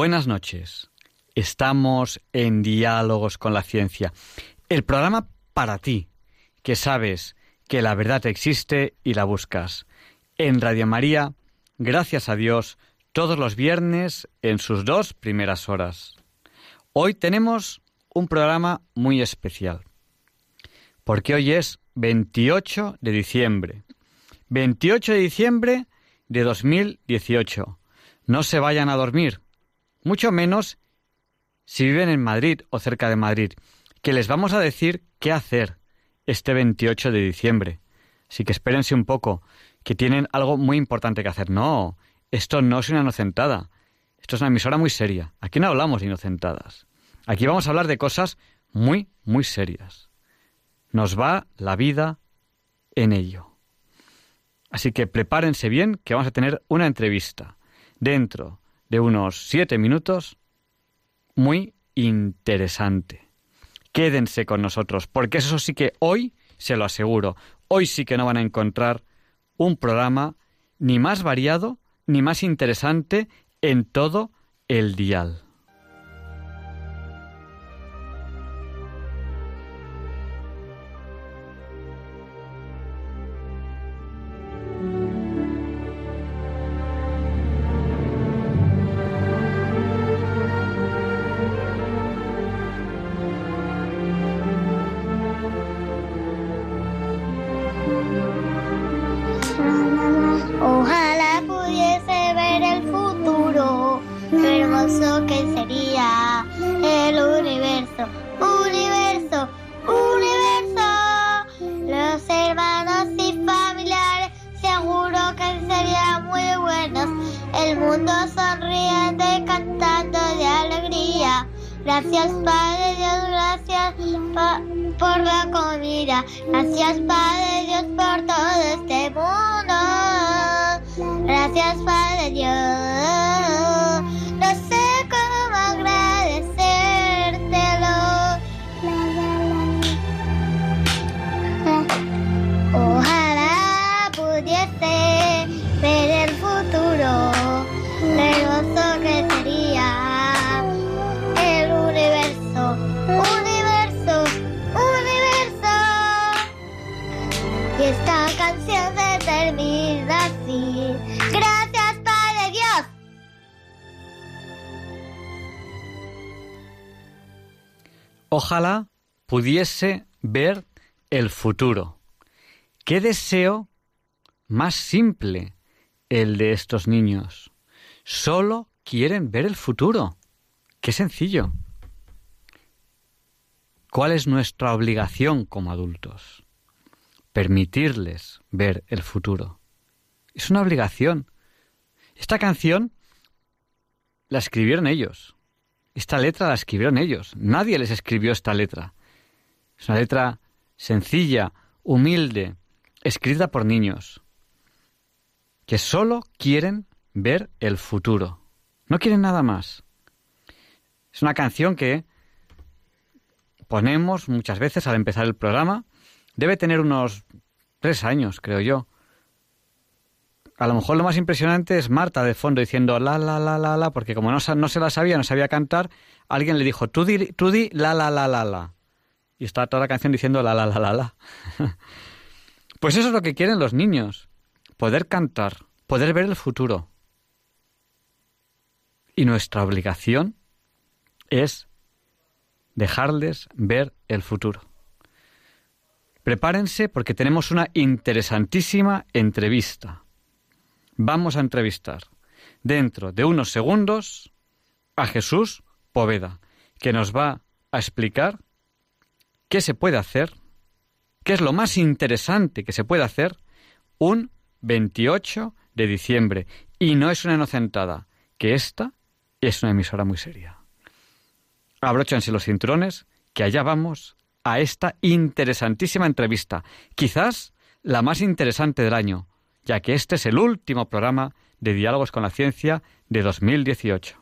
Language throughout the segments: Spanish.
Buenas noches. Estamos en Diálogos con la Ciencia, el programa para ti, que sabes que la verdad existe y la buscas. En Radio María, gracias a Dios, todos los viernes en sus dos primeras horas. Hoy tenemos un programa muy especial, porque hoy es 28 de diciembre. 28 de diciembre de 2018. No se vayan a dormir mucho menos si viven en Madrid o cerca de Madrid, que les vamos a decir qué hacer este 28 de diciembre. Así que espérense un poco, que tienen algo muy importante que hacer. No, esto no es una inocentada. Esto es una emisora muy seria. Aquí no hablamos de inocentadas. Aquí vamos a hablar de cosas muy, muy serias. Nos va la vida en ello. Así que prepárense bien que vamos a tener una entrevista dentro de unos siete minutos muy interesante. Quédense con nosotros, porque eso sí que hoy, se lo aseguro, hoy sí que no van a encontrar un programa ni más variado ni más interesante en todo el dial. Ojalá pudiese ver el futuro. Qué deseo más simple el de estos niños. Solo quieren ver el futuro. Qué sencillo. ¿Cuál es nuestra obligación como adultos? Permitirles ver el futuro. Es una obligación. Esta canción la escribieron ellos. Esta letra la escribieron ellos. Nadie les escribió esta letra. Es una letra sencilla, humilde, escrita por niños, que solo quieren ver el futuro. No quieren nada más. Es una canción que ponemos muchas veces al empezar el programa. Debe tener unos tres años, creo yo. A lo mejor lo más impresionante es Marta de fondo diciendo la, la, la, la, la, porque como no, no se la sabía, no sabía cantar, alguien le dijo, tú di, tú di la, la, la, la, la. Y está toda la canción diciendo la, la, la, la, la. pues eso es lo que quieren los niños, poder cantar, poder ver el futuro. Y nuestra obligación es dejarles ver el futuro. Prepárense porque tenemos una interesantísima entrevista vamos a entrevistar dentro de unos segundos a Jesús Poveda, que nos va a explicar qué se puede hacer, qué es lo más interesante que se puede hacer un 28 de diciembre Y no es una inocentada, que esta es una emisora muy seria. Abróchense los cinturones, que allá vamos a esta interesantísima entrevista, quizás la más interesante del año, ya que este es el último programa de Diálogos con la Ciencia de 2018.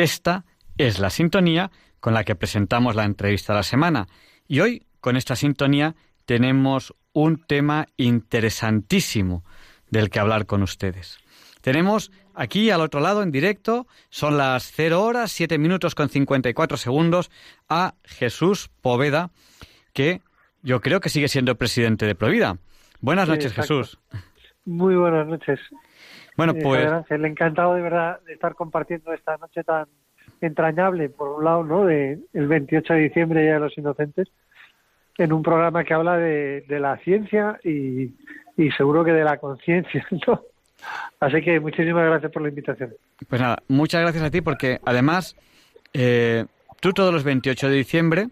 Esta es la sintonía con la que presentamos la entrevista de la semana. Y hoy, con esta sintonía, tenemos un tema interesantísimo del que hablar con ustedes. Tenemos aquí al otro lado en directo, son las 0 horas, 7 minutos con 54 segundos, a Jesús Poveda, que yo creo que sigue siendo presidente de Provida. Buenas noches, Jesús. Muy buenas noches. Bueno, pues. le encantado de verdad de estar compartiendo esta noche tan entrañable, por un lado, ¿no? De el 28 de diciembre ya de los inocentes, en un programa que habla de, la ciencia y, seguro que de la conciencia, ¿no? Así que muchísimas gracias por la invitación. Pues nada, muchas gracias a ti porque además eh, tú todos los 28 de diciembre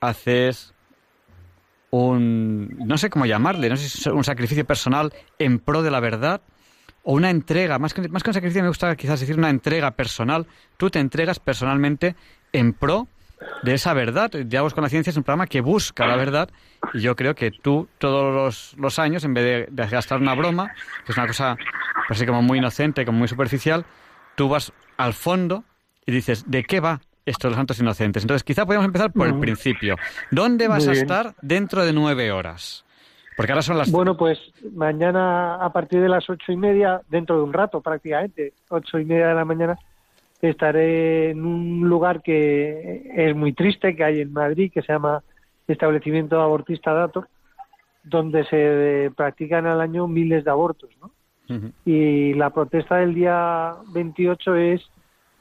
haces un, no sé cómo llamarle, no sé si es un sacrificio personal en pro de la verdad o una entrega, más que, más que un sacrificio me gusta quizás decir una entrega personal, tú te entregas personalmente en pro de esa verdad. Diálogos con la Ciencia es un programa que busca la verdad y yo creo que tú todos los, años, en vez de, gastar una broma, que es una cosa así como muy inocente, como muy superficial, tú vas al fondo y dices, ¿de qué va esto de los santos inocentes? Entonces quizá podemos empezar por el principio. ¿Dónde vas a estar dentro de nueve horas? Porque ahora son las... Bueno, pues mañana a partir de las ocho y media, dentro de un rato prácticamente, ocho y media de la mañana, estaré en un lugar que es muy triste, que hay en Madrid, que se llama Establecimiento Abortista Dator, donde se practican al año miles de abortos. ¿no? Y la protesta del día 28 es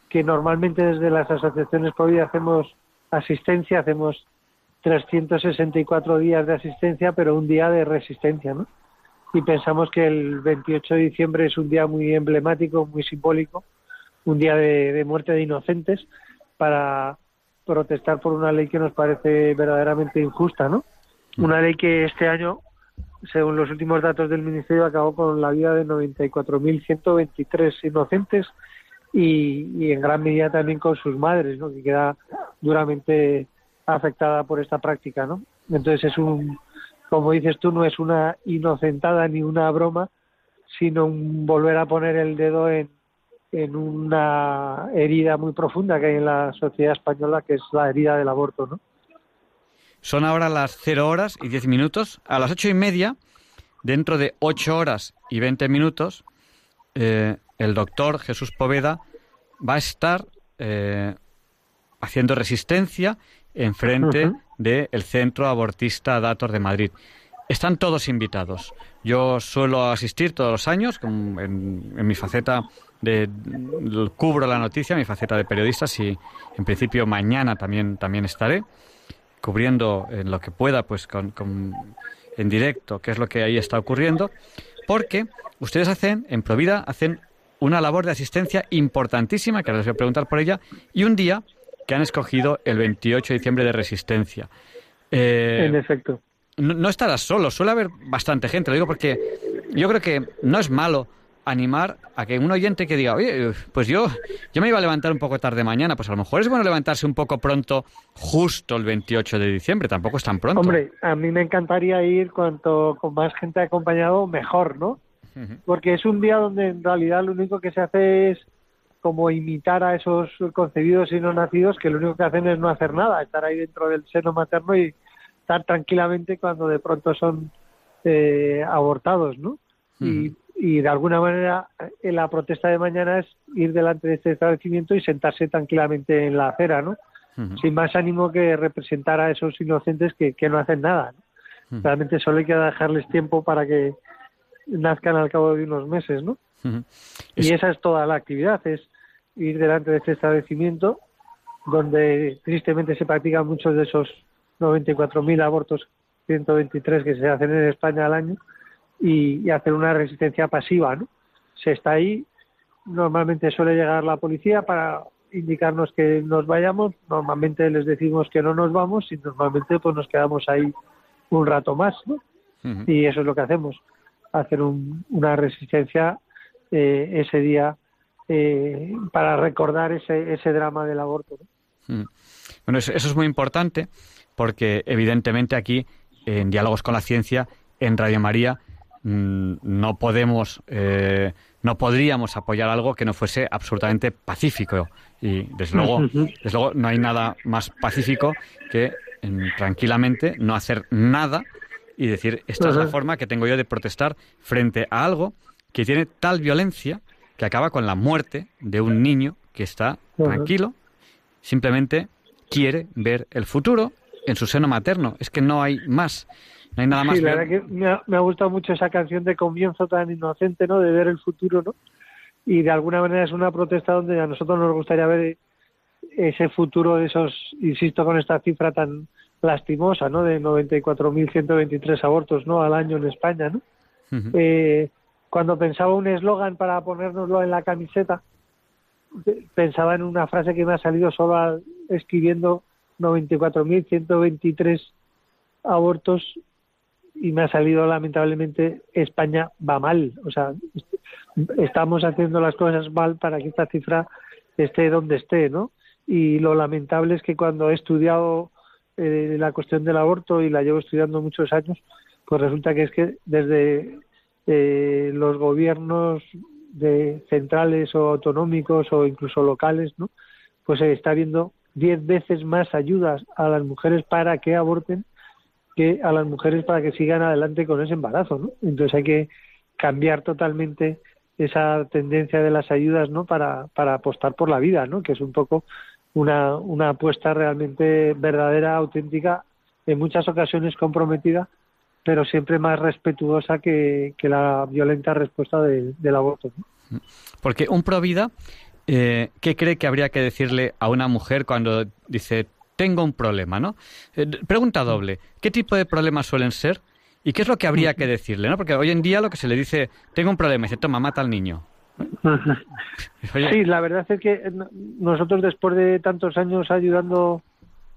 que normalmente desde las asociaciones COVID hacemos asistencia, hacemos 364 días de asistencia, pero un día de resistencia, ¿no? Y pensamos que el 28 de diciembre es un día muy emblemático, muy simbólico, un día de, muerte de inocentes para protestar por una ley que nos parece verdaderamente injusta, ¿no? Una ley que este año, según los últimos datos del Ministerio, acabó con la vida de 94.123 inocentes y, y en gran medida también con sus madres, ¿no? Que queda duramente afectada por esta práctica, ¿no? Entonces es un, como dices tú, no es una inocentada ni una broma, sino un volver a poner el dedo en, en una herida muy profunda que hay en la sociedad española, que es la herida del aborto, ¿no? Son ahora las 0 horas y 10 minutos. A las ocho y media, dentro de 8 horas y 20 minutos, eh, el doctor Jesús Poveda va a estar eh, haciendo resistencia enfrente del Centro Abortista Dator de Madrid. Están todos invitados. Yo suelo asistir todos los años en, mi faceta de, cubro la noticia, mi faceta de periodista, y en principio mañana también, también estaré cubriendo en lo que pueda, pues con, en directo, qué es lo que ahí está ocurriendo, porque ustedes hacen, en Provida, hacen una labor de asistencia importantísima, que ahora les voy a preguntar por ella, y un día que han escogido el 28 de diciembre de Resistencia. Eh, en efecto. No, no, estarás solo, suele haber bastante gente, lo digo porque yo creo que no es malo animar a que un oyente que diga, oye, pues yo, yo me iba a levantar un poco tarde mañana, pues a lo mejor es bueno levantarse un poco pronto, justo el 28 de diciembre, tampoco es tan pronto. Hombre, a mí me encantaría ir cuanto con más gente acompañado, mejor, ¿no? Porque es un día donde en realidad lo único que se hace es como imitar a esos concebidos y no nacidos que lo único que hacen es no hacer nada, estar ahí dentro del seno materno y estar tranquilamente cuando de pronto son eh, abortados, ¿no? Y y de alguna manera en la protesta de mañana es ir delante de este establecimiento y sentarse tranquilamente en la acera, ¿no? Sin más ánimo que representar a esos inocentes que, no hacen nada. Realmente solo hay que dejarles tiempo para que nazcan al cabo de unos meses, ¿no? Y esa es toda la actividad, es ir delante de este establecimiento donde tristemente se practican muchos de esos 94.000 abortos, 123 que se hacen en España al año, y, hacer una resistencia pasiva, ¿no? Se está ahí, normalmente suele llegar la policía para indicarnos que nos vayamos, normalmente les decimos que no nos vamos y normalmente pues nos quedamos ahí un rato más, ¿no? Y eso es lo que hacemos, hacer una resistencia eh, ese día eh, para recordar ese, ese drama del aborto. Bueno, eso, es muy importante porque evidentemente aquí en Diálogos con la Ciencia, en Radio María, Mm, no podemos, eh, no podríamos apoyar algo que no fuese absolutamente pacífico. Y desde luego, desde luego no hay nada más pacífico que tranquilamente no hacer nada y decir, esta es la forma que tengo yo de protestar frente a algo que tiene tal violencia que acaba con la muerte de un niño que está tranquilo, simplemente quiere ver el futuro en su seno materno. Es que no hay más nada más. Sí, la verdad que me ha, gustado mucho esa canción de comienzo tan inocente, ¿no? De ver el futuro, ¿no? Y de alguna manera es una protesta donde a nosotros nos gustaría ver ese futuro de esos, insisto con esta cifra tan lastimosa, ¿no? De 94.123 abortos, ¿no? Al año en España, ¿no? eh, cuando pensaba un eslogan para ponérnoslo en la camiseta, pensaba en una frase que me ha salido solo escribiendo 94.123 abortos y me ha salido lamentablemente España va mal. O sea, estamos haciendo las cosas mal para que esta cifra esté donde esté, ¿no? Y lo lamentable es que cuando he estudiado eh, la cuestión del aborto y la llevo estudiando muchos años, pues resulta que es que desde eh, los gobiernos de centrales o autonómicos o incluso locales, ¿no? Pues está viendo diez veces más ayudas a las mujeres para que aborten que a las mujeres para que sigan adelante con ese embarazo, ¿no? Entonces hay que cambiar totalmente esa tendencia de las ayudas, ¿no? Para, apostar por la vida, ¿no? Que es un poco una apuesta realmente verdadera, auténtica, en muchas ocasiones comprometida, pero siempre más respetuosa que, que la violenta respuesta del aborto. ¿no? Porque un pro vida, eh, ¿qué cree que habría que decirle a una mujer cuando dice tengo un problema, ¿no? Eh, pregunta doble, ¿qué tipo de problemas suelen ser? ¿Y qué es lo que habría que decirle, no? Porque hoy en día lo que se le dice, tengo un problema, y dice, toma, mata al niño. Sí, la verdad es que nosotros después de tantos años ayudando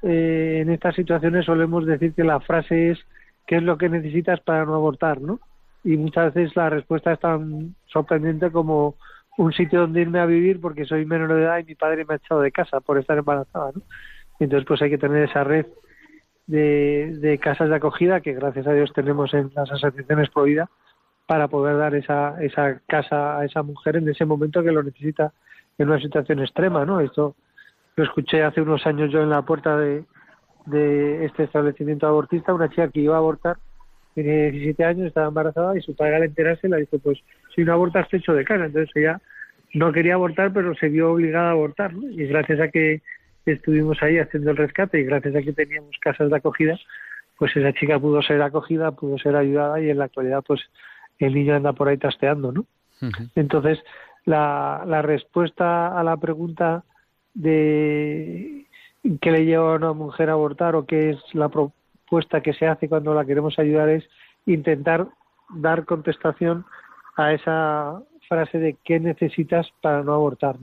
eh, en estas situaciones solemos decir que la frase es ¿qué es lo que necesitas para no abortar? ¿no? Y muchas veces la respuesta es tan sorprendente como un sitio donde irme a vivir porque soy menor de edad y mi padre me ha echado de casa por estar embarazada. ¿no? Entonces, pues hay que tener esa red de, casas de acogida que gracias a Dios tenemos en las asociaciones Provida para poder dar esa, esa casa a esa mujer en ese momento que lo necesita en una situación extrema, ¿no? Esto lo escuché hace unos años yo en la puerta de, de este establecimiento abortista, una chica que iba a abortar, tiene 17 años, estaba embarazada y su padre al enterarse le dijo, pues si no abortas te echo de casa. Entonces ella no quería abortar, pero se vio obligada a abortar, ¿no? Y gracias a que estuvimos ahí haciendo el rescate y gracias a que teníamos casas de acogida, pues esa chica pudo ser acogida, pudo ser ayudada y en la actualidad pues el niño anda por ahí trasteando, ¿no? Entonces, la, la respuesta a la pregunta de qué le lleva a una mujer a abortar o qué es la propuesta que se hace cuando la queremos ayudar es intentar dar contestación a esa frase de qué necesitas para no abortar.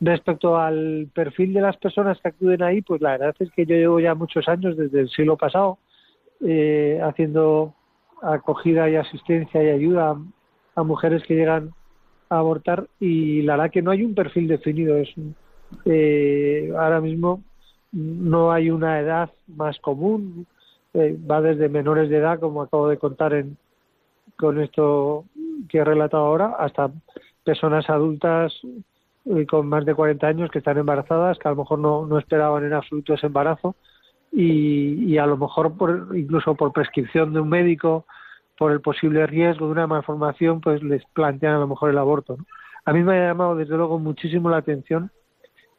Respecto al perfil de las personas que acuden ahí, pues la verdad es que yo llevo ya muchos años, desde el siglo pasado, eh, haciendo acogida y asistencia y ayuda a, mujeres que llegan a abortar y la verdad que no hay un perfil definido. Es, eh, ahora mismo no hay una edad más común, eh, va desde menores de edad, como acabo de contar en, con esto que he relatado ahora, hasta personas adultas eh, con más de 40 años que están embarazadas, que a lo mejor no, no esperaban en absoluto ese embarazo y, y a lo mejor por, incluso por prescripción de un médico, por el posible riesgo de una malformación, pues les plantean a lo mejor el aborto. A mí me ha llamado desde luego muchísimo la atención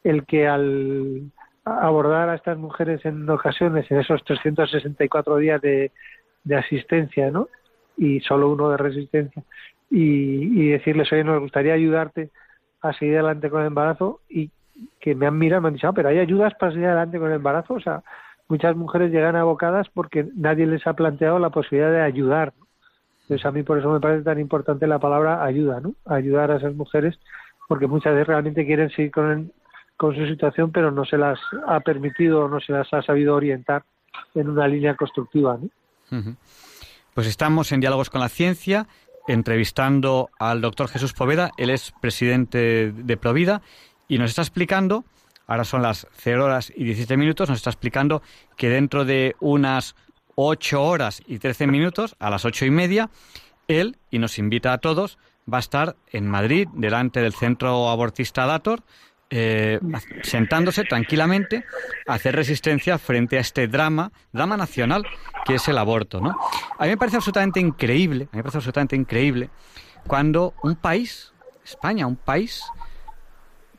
el que al abordar a estas mujeres en ocasiones en esos 364 días de, de asistencia, ¿no? Y solo uno de resistencia, y, y decirles, oye, nos gustaría ayudarte a seguir adelante con el embarazo y que me han mirado, me han dicho, ah, pero hay ayudas para seguir adelante con el embarazo, o sea, muchas mujeres llegan abocadas porque nadie les ha planteado la posibilidad de ayudar. Entonces a mí por eso me parece tan importante la palabra ayuda, ¿no? Ayudar a esas mujeres porque muchas veces realmente quieren seguir con, con su situación pero no se las ha permitido no se las ha sabido orientar en una línea constructiva. Pues estamos en Diálogos con la Ciencia entrevistando al doctor Jesús Poveda, él es presidente de Provida y nos está explicando, ahora son las 0 horas y 17 minutos, nos está explicando que dentro de unas 8 horas y 13 minutos, a las ocho y media, él, y nos invita a todos, va a estar en Madrid, delante del centro abortista Dator, eh, sentándose tranquilamente a hacer resistencia frente a este drama, drama nacional, que es el aborto, ¿no? A mí me parece absolutamente increíble, a mí me parece absolutamente increíble cuando un país, España, un país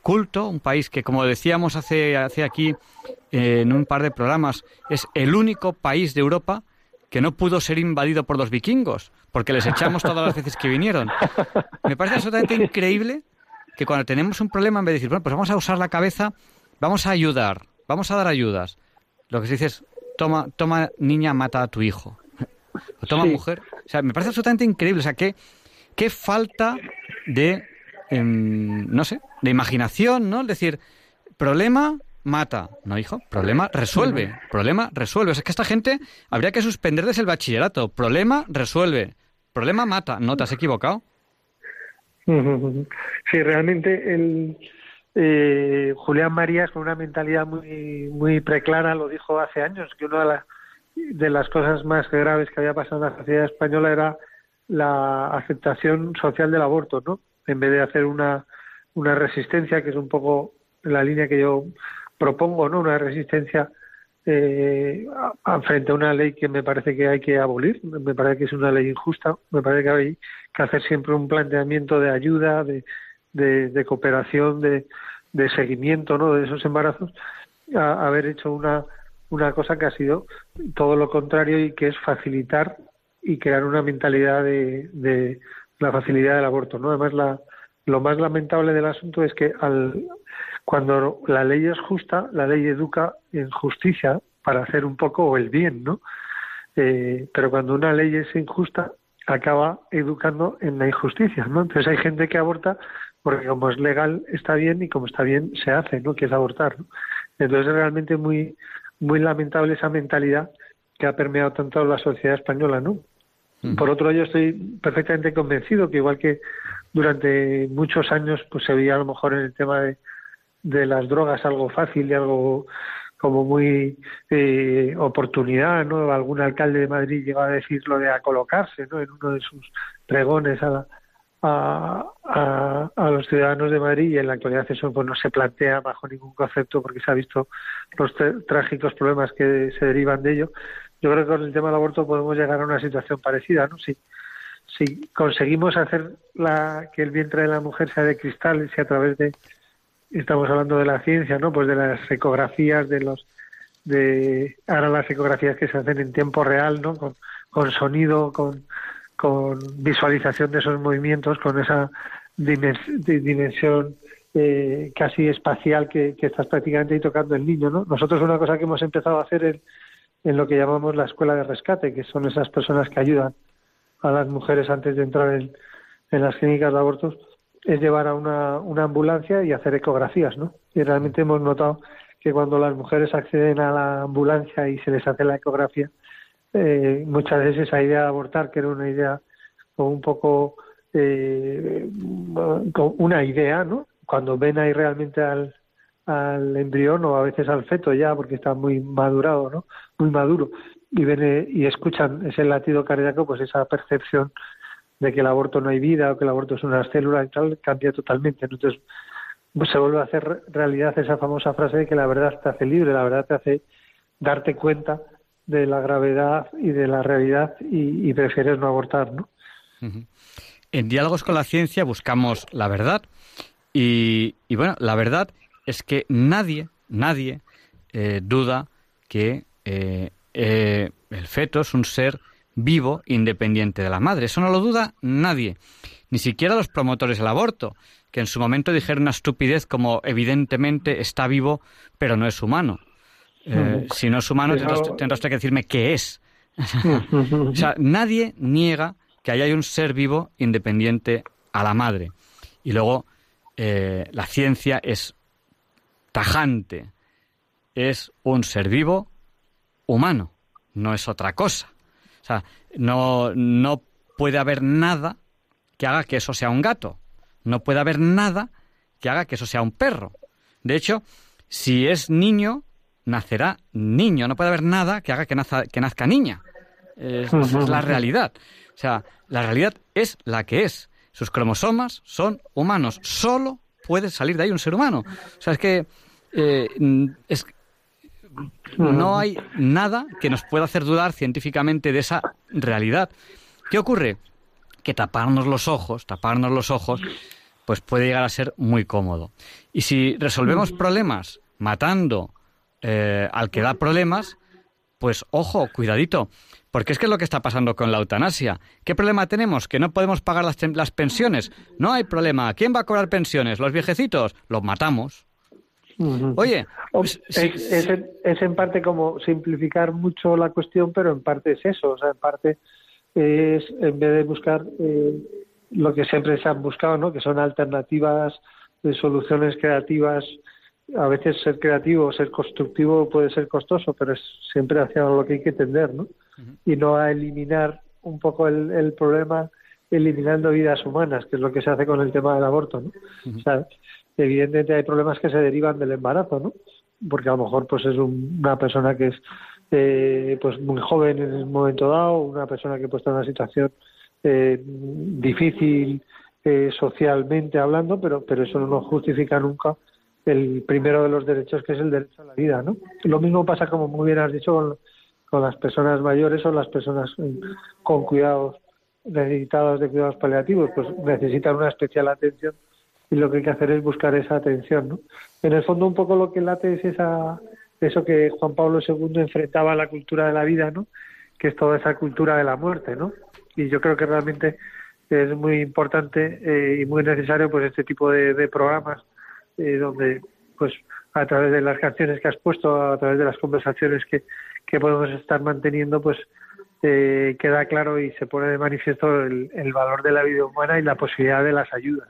culto, un país que, como decíamos hace, hace aquí eh, en un par de programas, es el único país de Europa que no pudo ser invadido por los vikingos, porque les echamos todas las veces que vinieron. Me parece absolutamente increíble que cuando tenemos un problema, en vez de decir, bueno, pues vamos a usar la cabeza, vamos a ayudar, vamos a dar ayudas, lo que se dice es, toma, toma niña, mata a tu hijo. O toma mujer. O sea, me parece absolutamente increíble. O sea, qué, qué falta de, em, no sé, de imaginación, ¿no? Es decir, problema, mata. No, hijo, problema, resuelve. Problema, resuelve. O sea, es que esta gente habría que suspenderles el bachillerato. Problema, resuelve. Problema, mata. No, te has equivocado. Sí, realmente el eh, Julián Marías con una mentalidad muy muy preclara lo dijo hace años que una de, las de las cosas más graves que había pasado en la sociedad española era la aceptación social del aborto, ¿no? En vez de hacer una una resistencia que es un poco la línea que yo propongo, ¿no? Una resistencia eh, frente a una ley que me parece que hay que abolir, me parece que es una ley injusta, me parece que hay que hacer siempre un planteamiento de ayuda, de, cooperación, de, de, seguimiento ¿no? de esos embarazos, a, haber hecho una, una cosa que ha sido todo lo contrario y que es facilitar y crear una mentalidad de, de la facilidad del aborto. ¿no? Además, la, lo más lamentable del asunto es que al, cuando la ley es justa, la ley educa en justicia para hacer un poco el bien, ¿no? Eh, pero cuando una ley es injusta, acaba educando en la injusticia, ¿no? Entonces hay gente que aborta porque como es legal está bien y como está bien se hace, ¿no? Que es abortar, ¿no? Entonces es realmente muy muy lamentable esa mentalidad que ha permeado tanto la sociedad española, ¿no? Mm. Por otro lado, yo estoy perfectamente convencido que igual que durante muchos años pues se veía a lo mejor en el tema de de las drogas algo fácil y algo como muy eh, oportunidad, ¿no? Algún alcalde de Madrid llegó a decir lo de a colocarse, ¿no? En uno de sus pregones a, a, a, los ciudadanos de Madrid y en la actualidad eso pues no se plantea bajo ningún concepto porque se ha visto los trágicos problemas que se derivan de ello. Yo creo que con el tema del aborto podemos llegar a una situación parecida, ¿no? Si, si conseguimos hacer la, que el vientre de la mujer sea de cristal y si a través de estamos hablando de la ciencia, ¿no? Pues de las ecografías, de los de ahora las ecografías que se hacen en tiempo real, ¿no? Con, sonido, con, con visualización de esos movimientos, con esa dimensión eh, casi espacial que, estás prácticamente ahí tocando el niño, ¿no? Nosotros una cosa que hemos empezado a hacer en, en lo que llamamos la escuela de rescate, que son esas personas que ayudan a las mujeres antes de entrar en, en las clínicas de abortos, es llevar a una, una ambulancia y hacer ecografías, ¿no? Y realmente hemos notado que cuando las mujeres acceden a la ambulancia y se les hace la ecografía, eh, muchas veces esa idea de abortar, que era una idea un poco eh, una idea, ¿no? Cuando ven ahí realmente al, al embrión o a veces al feto ya, porque está muy madurado, ¿no? Muy maduro, y ven eh, y escuchan ese latido cardíaco, pues esa percepción de que el aborto no hay vida o que el aborto es una célula y tal, cambia totalmente. Entonces, pues se vuelve a hacer realidad esa famosa frase de que la verdad te hace libre, la verdad te hace darte cuenta de la gravedad y de la realidad y, prefieres no abortar, ¿no? En Diálogos con la Ciencia buscamos la verdad y, bueno, la verdad es que nadie, nadie eh, duda que eh, eh, el feto es un ser vivo independiente de la madre. Eso no lo duda nadie, ni siquiera los promotores del aborto, que en su momento dijeron una estupidez como evidentemente está vivo, pero no es humano. Eh, si no es humano, tendrás, que decirme qué es. o sea, nadie niega que haya un ser vivo independiente a la madre. Y luego, eh, la ciencia es tajante. Es un ser vivo humano, no es otra cosa. O sea, no, no puede haber nada que haga que eso sea un gato. No puede haber nada que haga que eso sea un perro. De hecho, si es niño, nacerá niño. No puede haber nada que haga que, que nazca niña. Es, es la realidad. O sea, la realidad es la que es. Sus cromosomas son humanos. Solo puede salir de ahí un ser humano. O sea, es que eh, es, no hay nada que nos pueda hacer dudar científicamente de esa realidad. ¿Qué ocurre? Que taparnos los ojos, taparnos los ojos, pues puede llegar a ser muy cómodo. Y si resolvemos problemas matando eh, al que da problemas, pues ojo, cuidadito, porque es que es lo que está pasando con la eutanasia. ¿Qué problema tenemos? Que no podemos pagar las, las pensiones. No hay problema. ¿Quién va a cobrar pensiones? ¿Los viejecitos? Los matamos. Oye, pues, es, en parte como simplificar mucho la cuestión, pero en parte es eso, o sea, en parte es en vez de buscar eh, lo que siempre se han buscado, ¿no? Que son alternativas, de soluciones creativas. A veces ser creativo, ser constructivo puede ser costoso, pero es siempre hacia lo que hay que tender, ¿no? Y no a eliminar un poco el, el problema eliminando vidas humanas, que es lo que se hace con el tema del aborto, ¿no? o sea, evidentemente hay problemas que se derivan del embarazo, ¿no? Porque a lo mejor pues es una persona que es eh, pues muy joven en el momento dado, una persona que pues, está en una situación eh, difícil eh, socialmente hablando, pero pero eso no justifica nunca el primero de los derechos que es el derecho a la vida, ¿no? Lo mismo pasa como muy bien has dicho con, con las personas mayores o las personas con cuidados necesitadas de cuidados paliativos, pues necesitan una especial atención y lo que hay que hacer es buscar esa atención. ¿no? En el fondo un poco lo que late es esa, eso que Juan Pablo II enfrentaba a la cultura de la vida, ¿no? que es toda esa cultura de la muerte. ¿no? Y yo creo que realmente es muy importante eh, y muy necesario pues este tipo de, programas eh, donde pues a través de las canciones que has puesto, a través de las conversaciones que, que podemos estar manteniendo, pues eh, queda claro y se pone de manifiesto el, el, valor de la vida humana y la posibilidad de las ayudas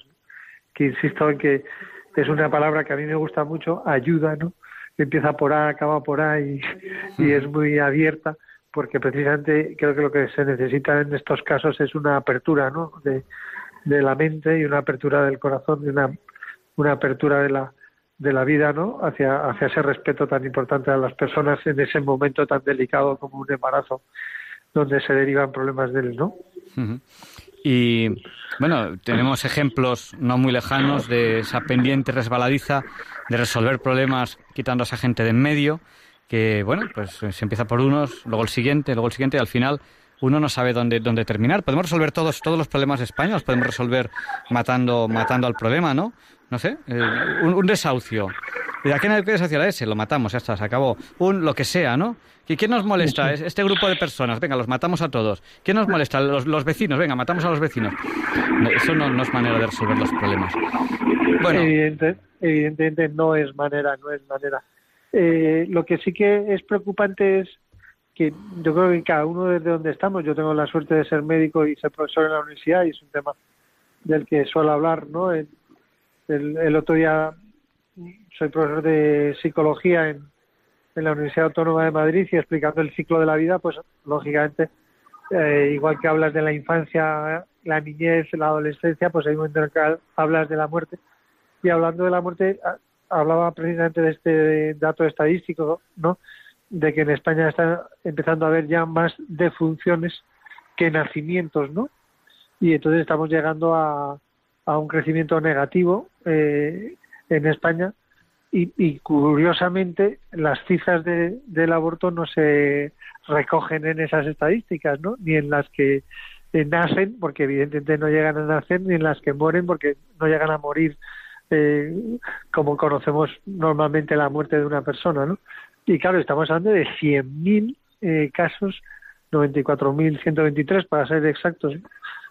que insisto en que es una palabra que a mí me gusta mucho, ayuda, ¿no? Empieza por A, acaba por A y, es muy abierta, porque precisamente creo que lo que se necesita en estos casos es una apertura, ¿no? De, la mente y una apertura del corazón y una, una apertura de la, de la vida, ¿no? Hacia, hacia ese respeto tan importante a las personas en ese momento tan delicado como un embarazo, donde se derivan problemas de él, ¿no? Y bueno, tenemos ejemplos no muy lejanos de esa pendiente resbaladiza de resolver problemas quitando a esa gente de en medio, que bueno, pues se empieza por unos, luego el siguiente, luego el siguiente, y al final uno no sabe dónde, dónde terminar. Podemos resolver todos, todos los problemas de España, los podemos resolver matando, matando al problema, ¿no? No sé, eh, un, desahucio. ¿Y a qué nadie quiere saciar a ese? Lo matamos, ya está, se acabó. Un lo que sea, ¿no? ¿Y quién nos molesta? Este grupo de personas, venga, los matamos a todos. ¿Quién nos molesta? Los, vecinos, venga, matamos a los vecinos. Eso no, es manera de resolver los problemas. Bueno. evidentemente no es manera, no es manera. Eh, lo que sí que es preocupante es que yo creo que cada uno desde donde estamos, yo tengo la suerte de ser médico y ser profesor en la universidad y es un tema del que suelo hablar, ¿no? El, otro día soy profesor de psicología en, la Universidad Autónoma de Madrid y explicando el ciclo de la vida, pues lógicamente, eh, igual que hablas de la infancia, la niñez, la adolescencia, pues hay un momento en que hablas de la muerte. Y hablando de la muerte, hablaba precisamente de este dato estadístico, ¿no? de que en España está empezando a haber ya más defunciones que nacimientos, ¿no? Y entonces estamos llegando a, a un crecimiento negativo eh, en España y, curiosamente las cifras de, del aborto no se recogen en esas estadísticas, ¿no? Ni en las que eh, nacen, porque evidentemente no llegan a nacer, ni en las que mueren, porque no llegan a morir eh, como conocemos normalmente la muerte de una persona, ¿no? Y claro, estamos hablando de 100.000 eh, casos, 94.123 para ser exactos.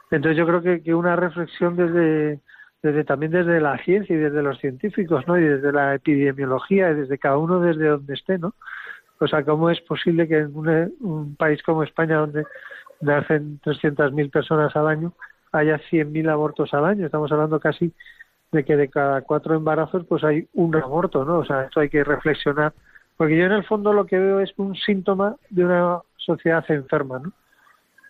Entonces yo creo que una reflexión desde, desde también desde la ciencia y desde los científicos, ¿no? Y desde la epidemiología y desde cada uno desde donde esté, ¿no? O sea, ¿cómo es posible que en un, país como España, donde nacen 300.000 personas al año, haya 100.000 abortos al año? Estamos hablando casi de que de cada cuatro embarazos pues hay un aborto, ¿no? O sea, esto hay que reflexionar porque yo en el fondo lo que veo es un síntoma de una sociedad enferma, ¿no?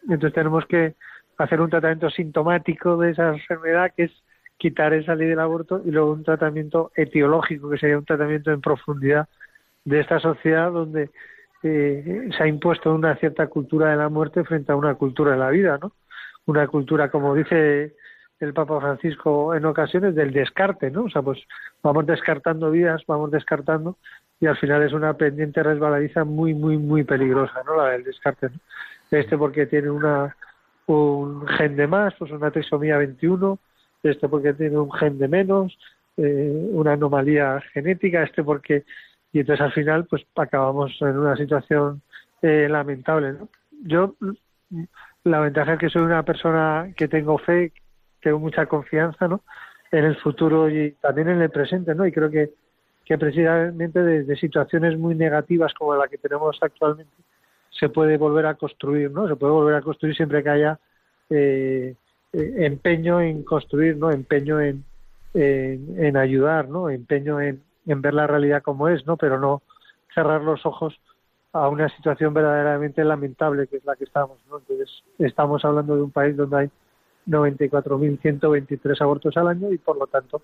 Entonces tenemos que hacer un tratamiento sintomático de esa enfermedad, que es quitar esa ley del aborto, y luego un tratamiento etiológico, que sería un tratamiento en profundidad de esta sociedad donde eh, se ha impuesto una cierta cultura de la muerte frente a una cultura de la vida, ¿no? Una cultura, como dice el Papa Francisco en ocasiones, del descarte, ¿no? O sea, pues vamos descartando vidas, vamos descartando, y al final es una pendiente resbaladiza muy, muy, muy peligrosa, ¿no? La del descarte, ¿no? Este porque tiene una un gen de más, pues una trisomía 21, este porque tiene un gen de menos, eh, una anomalía genética, este porque... Y entonces al final pues acabamos en una situación eh, lamentable, ¿no? Yo la ventaja es que soy una persona que tengo fe, tengo mucha confianza, ¿no? En el futuro y también en el presente, ¿no? Y creo que que precisamente de, situaciones muy negativas como la que tenemos actualmente se puede volver a construir, ¿no? Se puede volver a construir siempre que haya eh, eh, empeño en construir, ¿no? Empeño en, en, ayudar, ¿no? Empeño en, en, ver la realidad como es, ¿no? Pero no cerrar los ojos a una situación verdaderamente lamentable que es la que estamos, ¿no? Entonces estamos hablando de un país donde hay 94.123 abortos al año y por lo tanto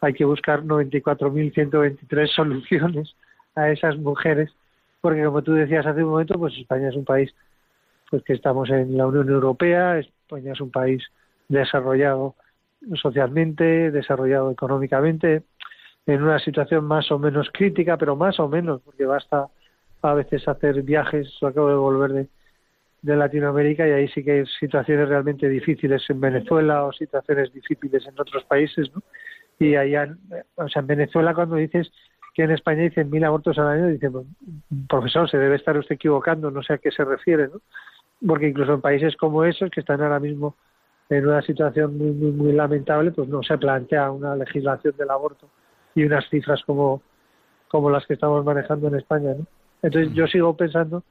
hay que buscar 94.123 soluciones a esas mujeres, porque como tú decías hace un momento, pues España es un país pues que estamos en la Unión Europea, España es un país desarrollado socialmente, desarrollado económicamente, en una situación más o menos crítica, pero más o menos, porque basta a veces hacer viajes, yo acabo de volver de, Latinoamérica y ahí sí que hay situaciones realmente difíciles en Venezuela o situaciones difíciles en otros países, ¿no? y allá, o sea, en Venezuela cuando dices que en España dicen mil abortos al año, dicen, profesor, se debe estar usted equivocando, no sé a qué se refiere, ¿no? Porque incluso en países como esos, que están ahora mismo en una situación muy, muy, muy lamentable, pues no se plantea una legislación del aborto y unas cifras como, como las que estamos manejando en España, ¿no? Entonces yo sigo pensando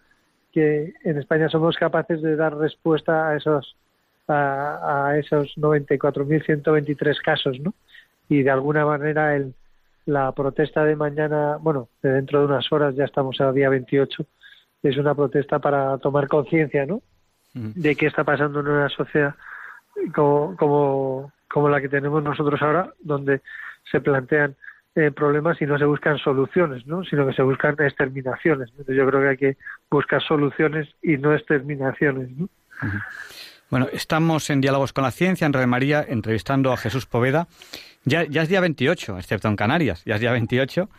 que en España somos capaces de dar respuesta a esos a, a esos 94.123 casos, ¿no? y de alguna manera el, la protesta de mañana, bueno, de dentro de unas horas, ya estamos a día 28, es una protesta para tomar conciencia, ¿no? De qué está pasando en una sociedad como, como, como la que tenemos nosotros ahora, donde se plantean eh, problemas y no se buscan soluciones, ¿no? Sino que se buscan exterminaciones. Yo creo que hay que buscar soluciones y no exterminaciones, ¿no? Bueno, estamos en Diálogos con la Ciencia, en Red María, entrevistando a Jesús Poveda. Ya, ya es día 28, excepto en Canarias, ya es día 28.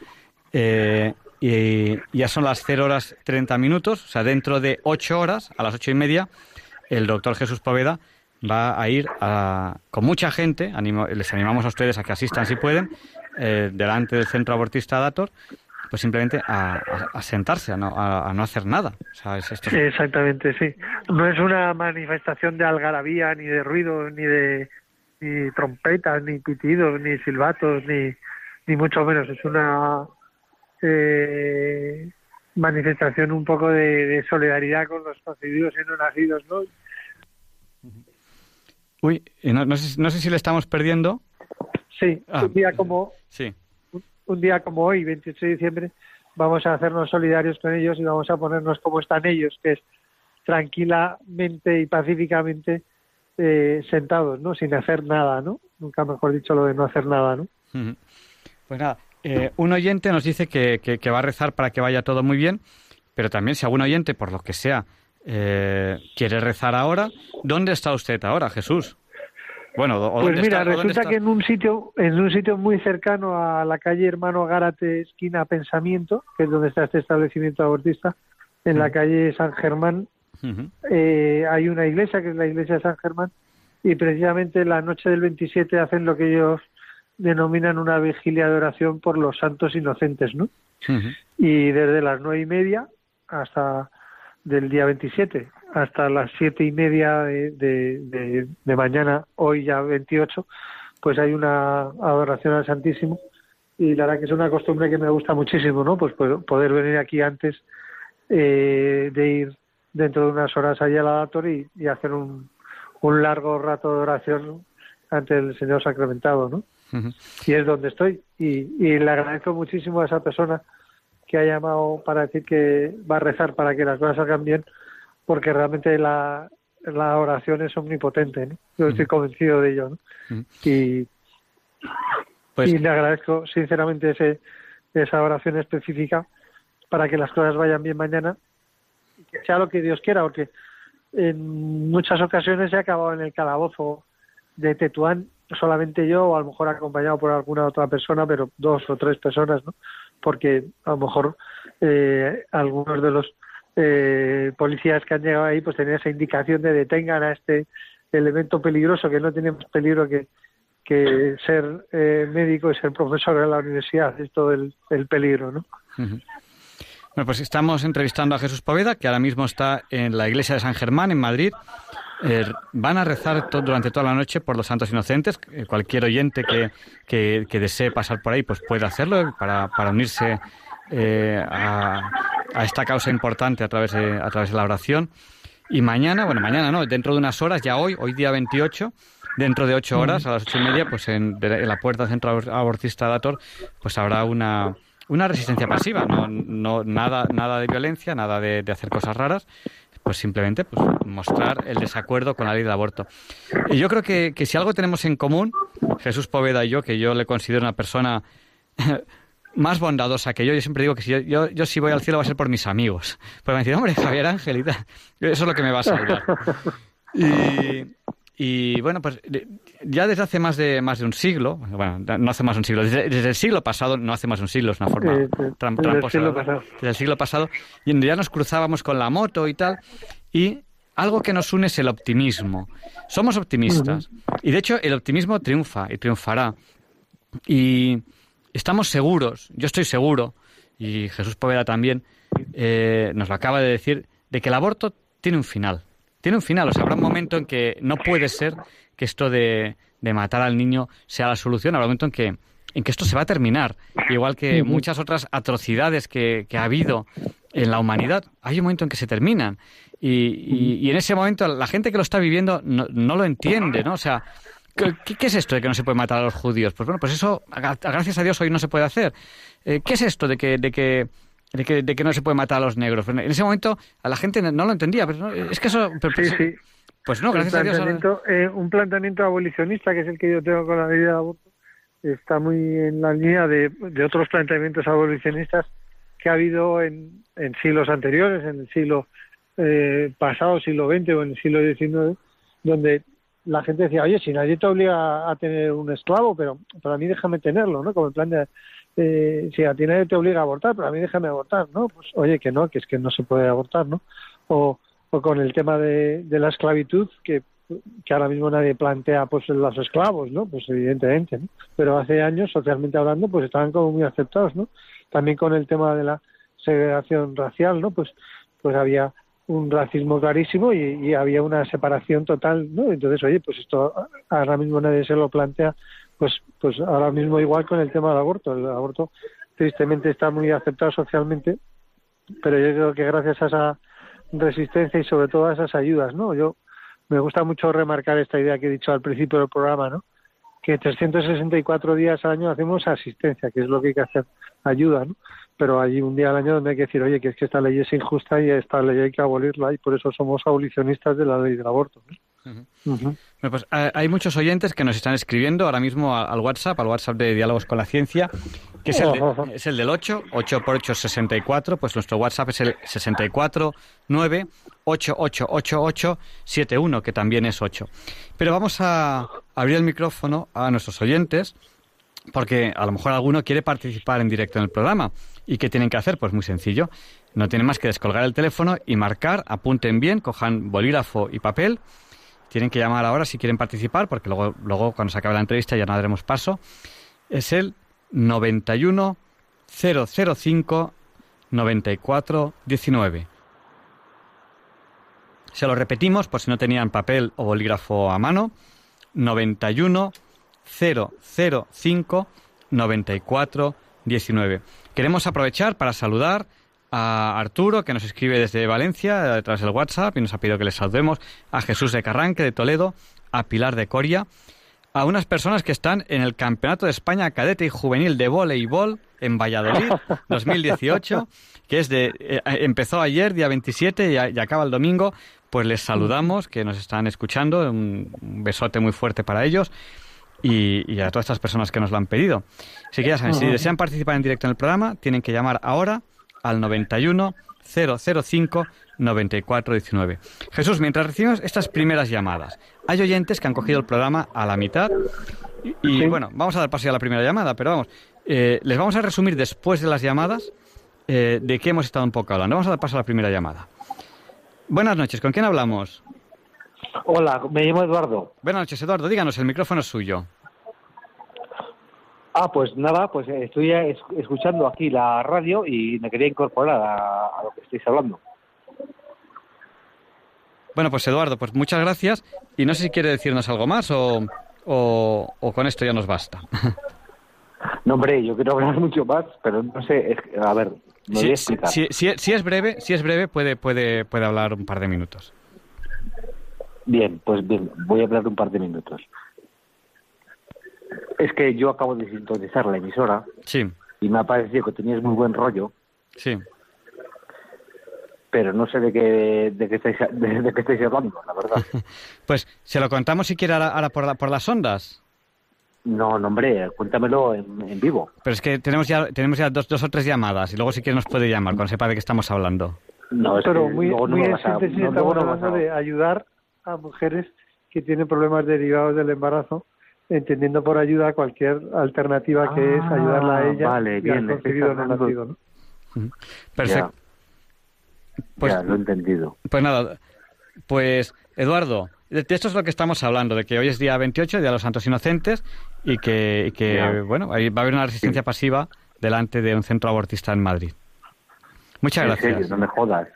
Eh, y ya son las 0 horas 30 minutos, o sea, dentro de 8 horas, a las 8 y media, el doctor Jesús Poveda va a ir con mucha gente, les animamos a ustedes a que asistan si pueden, eh, delante del centro abortista Dator, pues simplemente a, sentarse, a no, a, no, hacer nada. Exactamente, sí. No es una manifestación de algarabía, ni de ruido, ni de ni trompetas, ni pitidos, ni silbatos, ni, ni mucho menos. Es una eh, manifestación un poco de, solidaridad con los concebidos y no nacidos, ¿no? Uy, no, sé, no sé si le estamos perdiendo. Sí, ah, un día como sí. un, día como hoy, 28 de diciembre, vamos a hacernos solidarios con ellos y vamos a ponernos como están ellos, que es tranquilamente y pacíficamente eh, sentados, ¿no? Sin hacer nada, ¿no? Nunca mejor dicho lo de no hacer nada, ¿no? Pues nada, eh, un oyente nos dice que, que, va a rezar para que vaya todo muy bien, pero también si algún oyente, por lo que sea, eh, quiere rezar ahora, ¿dónde está usted ahora, Jesús? Bueno, pues mira, resulta que en un sitio, en un sitio muy cercano a la calle Hermano Gárate, esquina Pensamiento, que es donde está este establecimiento abortista, en la calle San Germán, eh, hay una iglesia que es la iglesia de San Germán, y precisamente la noche del 27 hacen lo que ellos denominan una vigilia de oración por los santos inocentes, ¿no? Y desde las nueve y media hasta del día 27 hasta las siete y media de, de, mañana, hoy ya 28, pues hay una adoración al Santísimo y la verdad que es una costumbre que me gusta muchísimo, ¿no? Pues poder venir aquí antes eh, de ir dentro de unas horas allá al dator y, hacer un, un largo rato de oración ante el Señor sacramentado, ¿no? Y es donde estoy. Y, y le agradezco muchísimo a esa persona que ha llamado para decir que va a rezar para que las cosas salgan bien, porque realmente la, la oración es omnipotente. ¿no? Yo estoy convencido de ello. ¿no? Y, pues... y le agradezco sinceramente ese, esa oración específica para que las cosas vayan bien mañana y que sea lo que Dios quiera, porque en muchas ocasiones he acabado en el calabozo de Tetuán solamente yo o a lo mejor acompañado por alguna otra persona, pero dos o tres personas, ¿no? Porque a lo mejor eh, algunos de los eh, policías que han llegado ahí pues tenían esa indicación de detengan a este elemento peligroso que no tiene más peligro que, que ser eh, médico y ser profesor en la universidad, es todo el, peligro, ¿no? Bueno, pues estamos entrevistando a Jesús Poveda, que ahora mismo está en la iglesia de San Germán, en Madrid, eh, van a rezar durante toda la noche por los santos inocentes. Eh, cualquier oyente que, que, desee pasar por ahí pues puede hacerlo para, para unirse eh, a, a, esta causa importante a través, de, a través de la oración. Y mañana, bueno, mañana no, dentro de unas horas, ya hoy, hoy día 28, dentro de ocho horas, a las ocho y media, pues en, la puerta del centro abortista Dator, pues habrá una, una resistencia pasiva, no, nada, nada de violencia, nada de, hacer cosas raras, pues simplemente pues, mostrar el desacuerdo con la ley del aborto. Y yo creo que, que si algo tenemos en común, Jesús Poveda y yo, que yo le considero una persona más bondadosa que yo. Yo siempre digo que si yo, yo, si voy al cielo va a ser por mis amigos. Pues me dicen, hombre, Javier Angelita, eso es lo que me va a salvar. Y, y bueno, pues ya desde hace más de más de un siglo, bueno, no hace más de un siglo, desde, el siglo pasado, no hace más de un siglo, es una forma desde el siglo pasado. Desde el siglo pasado, y ya nos cruzábamos con la moto y tal, y algo que nos une es el optimismo. Somos optimistas, y de hecho el optimismo triunfa y triunfará. Y estamos seguros, yo estoy seguro, y Jesús Poveda también, eh, nos lo acaba de decir, de que el aborto tiene un final tiene un final. O sea, habrá un momento en que no puede ser que esto de, matar al niño sea la solución. Habrá un momento en que, en que esto se va a terminar. Igual que muchas otras atrocidades que, ha habido en la humanidad, hay un momento en que se terminan. Y, en ese momento la gente que lo está viviendo no, lo entiende, ¿no? O sea, ¿qué, es esto de que no se puede matar a los judíos? Pues bueno, pues eso, gracias a Dios, hoy no se puede hacer. Eh, ¿Qué es esto de que, de que de que, de que no se puede matar a los negros. En ese momento a la gente no lo entendía, pero es que eso... sí, sí. Pues no, gracias a Dios. Eh, un planteamiento abolicionista, que es el que yo tengo con la ley de aborto, está muy en la línea de, de otros planteamientos abolicionistas que ha habido en, en siglos anteriores, en el siglo eh, pasado, siglo XX o en el siglo XIX, donde la gente decía, oye, si nadie te obliga a tener un esclavo, pero, para mí déjame tenerlo, ¿no? Como el plan de, eh, si a ti nadie te obliga a abortar, pero a mí déjame abortar, ¿no? Pues oye, que no, que es que no se puede abortar, ¿no? O, o con el tema de, de la esclavitud, que que ahora mismo nadie plantea pues los esclavos, ¿no? Pues evidentemente, ¿no? Pero hace años, socialmente hablando, pues estaban como muy aceptados, ¿no? También con el tema de la segregación racial, ¿no? Pues, pues había un racismo clarísimo y, y había una separación total, ¿no? Entonces, oye, pues esto ahora mismo nadie se lo plantea, pues, pues ahora mismo igual con el tema del aborto. El aborto tristemente está muy aceptado socialmente, pero yo creo que gracias a esa resistencia y sobre todo a esas ayudas, ¿no? Yo me gusta mucho remarcar esta idea que he dicho al principio del programa, ¿no? Que 364 días al año hacemos asistencia, que es lo que hay que hacer, ayuda, ¿no? Pero hay un día al año donde hay que decir, oye, que es que esta ley es injusta y esta ley hay que abolirla y por eso somos abolicionistas de la ley del aborto. ¿no? Bueno, pues hay muchos oyentes que nos están escribiendo ahora mismo al WhatsApp, al WhatsApp de Diálogos con la Ciencia, que es el, de, es el del 8, 8 por 8 64, pues nuestro WhatsApp es el 649 888871, que también es 8. Pero vamos a abrir el micrófono a nuestros oyentes, porque a lo mejor alguno quiere participar en directo en el programa. ¿Y qué tienen que hacer? Pues muy sencillo. No tienen más que descolgar el teléfono y marcar, apunten bien, cojan bolígrafo y papel. Tienen que llamar ahora si quieren participar, porque luego, luego cuando se acabe la entrevista ya no daremos paso. Es el 91 005 94 19. Se lo repetimos por si no tenían papel o bolígrafo a mano. 91 005 94 19. Queremos aprovechar para saludar a Arturo, que nos escribe desde Valencia, detrás del WhatsApp, y nos ha pedido que le saludemos, a Jesús de Carranque, de Toledo, a Pilar de Coria, a unas personas que están en el Campeonato de España Cadete y Juvenil de Voleibol en Valladolid 2018, que es de eh, empezó ayer, día 27, y, y, acaba el domingo. Pues les saludamos, que nos están escuchando, un besote muy fuerte para ellos. Y, y, a todas estas personas que nos lo han pedido. Así que ya saben, si desean participar en directo en el programa, tienen que llamar ahora al 91 005 9419. Jesús, mientras recibimos estas primeras llamadas, hay oyentes que han cogido el programa a la mitad y, y sí. bueno, vamos a dar paso a la primera llamada, pero vamos, eh, les vamos a resumir después de las llamadas eh, de qué hemos estado un poco hablando. Vamos a dar paso a la primera llamada. Buenas noches, ¿con quién hablamos? Hola, me llamo Eduardo. Buenas noches, Eduardo. Díganos, el micrófono es suyo. Ah, pues nada, pues estoy escuchando aquí la radio y me quería incorporar a, a lo que estáis hablando. Bueno, pues Eduardo, pues muchas gracias. Y no sé si quiere decirnos algo más o, o, o con esto ya nos basta. No, hombre, yo quiero hablar mucho más, pero no sé, es, a ver, me si, voy a explicar. Si, si, si, es breve, si es breve puede, puede, puede hablar un par de minutos. Bien, pues bien, voy a hablar un par de minutos. Es que yo acabo de sintonizar la emisora sí. y me ha parecido que tenías muy buen rollo. Sí. Pero no sé de qué, de qué, estáis, de, de qué estáis hablando, la verdad. pues se lo contamos si quiere ahora, ahora por, la, por las ondas. No, no, hombre, cuéntamelo en, en, vivo. Pero es que tenemos ya, tenemos ya dos, dos o tres llamadas y luego si quiere nos puede llamar cuando sepa de qué estamos hablando. No, es pero que muy, muy no en síntesis no, estamos hablando de ayudar a mujeres que tienen problemas derivados del embarazo, entendiendo por ayuda cualquier alternativa que ah, es ayudarla a ella vale, y bien, al concebido no nacido. ¿no? Perfecto. Ya. Pues, ya, lo he entendido. Pues nada, pues Eduardo, de esto es lo que estamos hablando, de que hoy es día 28, Día de los Santos Inocentes, y que, y que bueno, ahí va a haber una resistencia sí. pasiva delante de un centro abortista en Madrid. Muchas ¿En gracias. Serio? No me jodas.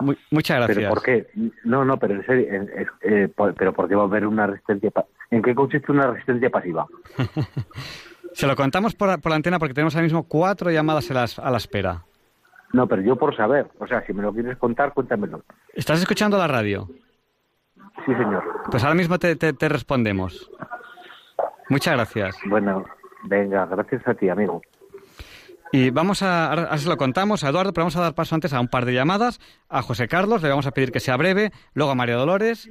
Muy, muchas gracias. ¿Pero por qué? No, no, pero en serio, eh, eh, ¿pero por qué va a haber una resistencia ¿En qué consiste una resistencia pasiva? Se lo contamos por, por, la antena porque tenemos ahora mismo cuatro llamadas a la, a la espera. No, pero yo por saber, o sea, si me lo quieres contar, cuéntamelo. ¿Estás escuchando la radio? Sí, señor. Pues ahora mismo te, te, te respondemos. Muchas gracias. Bueno, venga, gracias a ti, amigo. Y vamos a, ahora se lo contamos a Eduardo, pero vamos a dar paso antes a un par de llamadas. A José Carlos, le vamos a pedir que sea breve, luego a María Dolores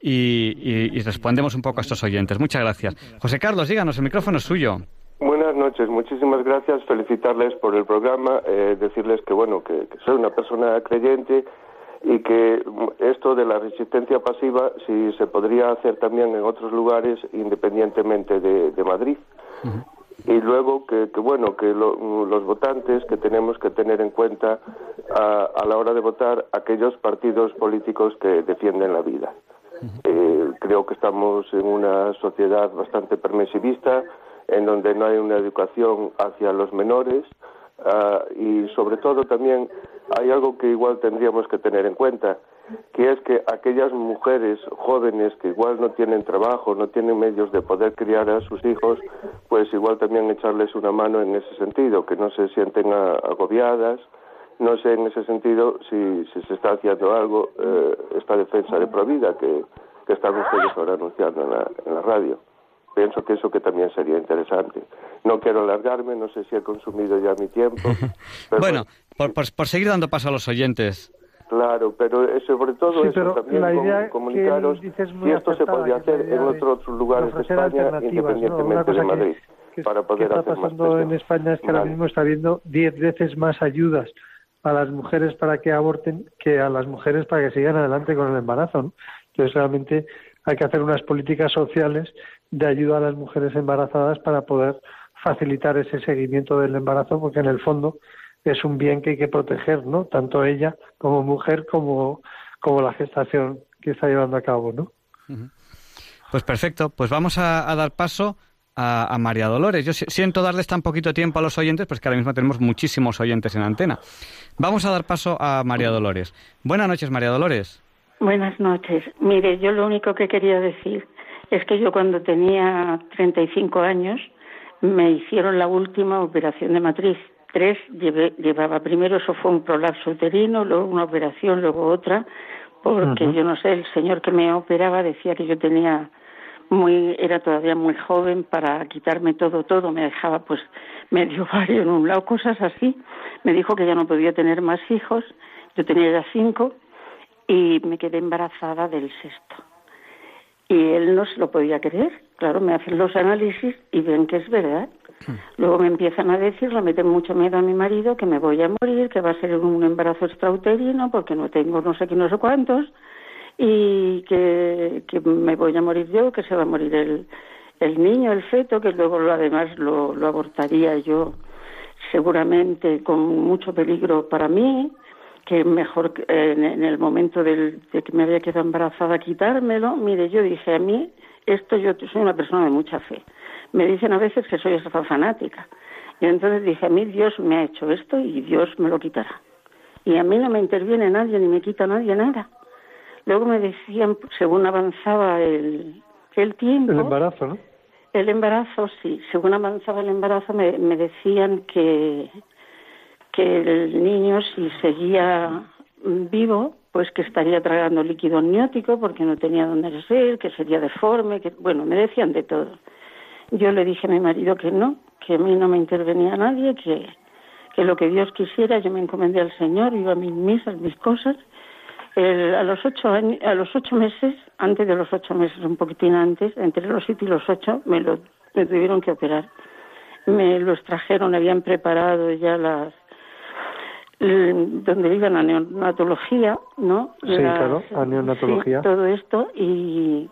y, y, y respondemos un poco a estos oyentes. Muchas gracias. José Carlos, díganos, el micrófono es suyo. Buenas noches, muchísimas gracias, felicitarles por el programa, eh, decirles que bueno, que, que, soy una persona creyente y que esto de la resistencia pasiva si se podría hacer también en otros lugares independientemente de, de Madrid. Uh -huh y luego que, que bueno que lo, los votantes que tenemos que tener en cuenta a, a, la hora de votar aquellos partidos políticos que defienden la vida Eh, creo que estamos en una sociedad bastante permisivista, en donde no hay una educación hacia los menores ah, y sobre todo también hay algo que igual tendríamos que tener en cuenta, que es que aquellas mujeres jóvenes que igual no tienen trabajo, no tienen medios de poder criar a sus hijos, pues igual también echarles una mano en ese sentido, que no se sienten agobiadas, no sé en ese sentido si, si se está haciendo algo eh, esta defensa de Provida que, que están ustedes ahora anunciando en la, en la radio. Pienso que eso que también sería interesante. No quiero alargarme, no sé si he consumido ya mi tiempo. bueno, por, por, seguir dando paso a los oyentes. Claro, pero sobre todo eso también comunicaros si esto se podría hacer en otros lugares de España independientemente de Madrid. para poder que está pasando en España es que ahora mismo está habiendo diez veces más ayudas a las mujeres para que aborten que a las mujeres para que sigan adelante con el embarazo. Entonces, realmente hay que hacer unas políticas sociales de ayuda a las mujeres embarazadas para poder facilitar ese seguimiento del embarazo, porque en el fondo es un bien que hay que proteger, ¿no? Tanto ella como mujer como, como la gestación que está llevando a cabo, ¿no? Pues perfecto, pues vamos a dar paso a, María Dolores. Yo siento darles tan poquito tiempo a los oyentes, pues que ahora mismo tenemos muchísimos oyentes en antena. Vamos a dar paso a María Dolores. Buenas noches, María Dolores. Buenas noches. Mire, yo lo único que quería decir es que yo cuando tenía 35 años me hicieron la última operación de matriz. Tres llevaba primero, eso fue un prolapso uterino, luego una operación, luego otra, porque yo no sé, el señor que me operaba decía que yo tenía muy era todavía muy joven para quitarme todo todo. Me dejaba pues medio vario en un lado cosas así. Me dijo que ya no podía tener más hijos. Yo tenía ya cinco y me quedé embarazada del sexto. Y él no se lo podía creer. Claro me hacen los análisis y ven que es verdad. Hmm. luego me empiezan a decir le meten mucho miedo a mi marido que me voy a morir que va a ser un embarazo extrauterino porque no tengo no sé qué no sé cuántos y que, que me voy a morir yo, que se va a morir el, el niño, el feto, que luego lo, además lo, lo abortaría yo seguramente con mucho peligro para mí, que mejor en, en el momento del, de que me había quedado embarazada quitármelo. Mire, yo dije a mí, esto yo soy una persona de mucha fe. Me dicen a veces que soy esa fanática. Y entonces dije, a mí Dios me ha hecho esto y Dios me lo quitará. Y a mí no me interviene nadie ni me quita nadie nada. Luego me decían, según avanzaba el, el tiempo... El embarazo, ¿no? El embarazo, sí. Según avanzaba el embarazo me, me decían que, que el niño, si seguía vivo, pues que estaría tragando líquido amniótico porque no tenía dónde ser, que sería deforme, que bueno, me decían de todo. Yo le dije a mi marido que no, que a mí no me intervenía nadie, que, que lo que Dios quisiera, yo me encomendé al Señor, iba a mis misas, mis cosas, a los ocho años, a los ocho meses, antes de los ocho meses, un poquitín antes, entre los siete y los ocho, me lo me tuvieron que operar. Me lo extrajeron, habían preparado ya las donde iban a neonatología, ¿no? Sí, claro, a neonatología. todo esto y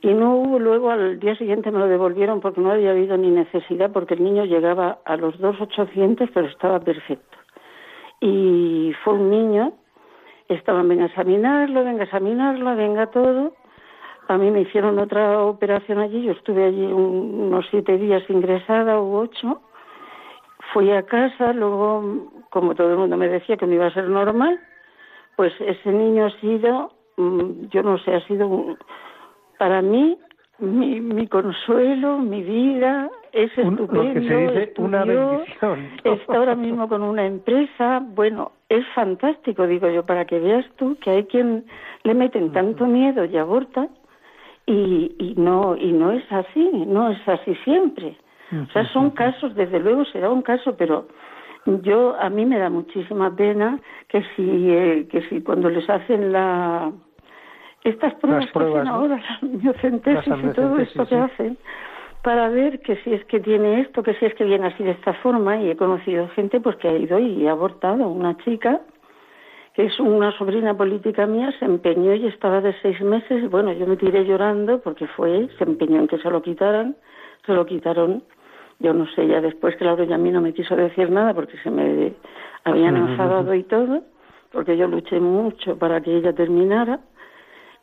y no hubo luego al día siguiente me lo devolvieron porque no había habido ni necesidad porque el niño llegaba a los dos ochocientos pero estaba perfecto y fue un niño estaban, venga a examinarlo, venga a examinarlo, venga todo. A mí me hicieron otra operación allí, yo estuve allí unos siete días ingresada o ocho. Fui a casa, luego, como todo el mundo me decía que me iba a ser normal, pues ese niño ha sido, mm, yo no sé, ha sido para mí mi, mi consuelo, mi vida, es estupendo. una bendición. Está ahora mismo con una empresa. Bueno, es fantástico, digo yo, para que veas tú que hay quien le meten tanto miedo y aborta y, y no y no es así, no es así siempre. O sea, son casos, desde luego será un caso, pero yo a mí me da muchísima pena que si eh, que si cuando les hacen la estas pruebas, que hacen ahora, las y todo esto que hacen, para ver que si es que tiene esto, que si es que viene así de esta forma, y he conocido gente pues que ha ido y ha abortado. Una chica, que es una sobrina política mía, se empeñó y estaba de seis meses, bueno, yo me tiré llorando porque fue, se empeñó en que se lo quitaran, se lo quitaron, yo no sé, ya después, claro, ya a mí no me quiso decir nada porque se me habían enfadado y todo, porque yo luché mucho para que ella terminara,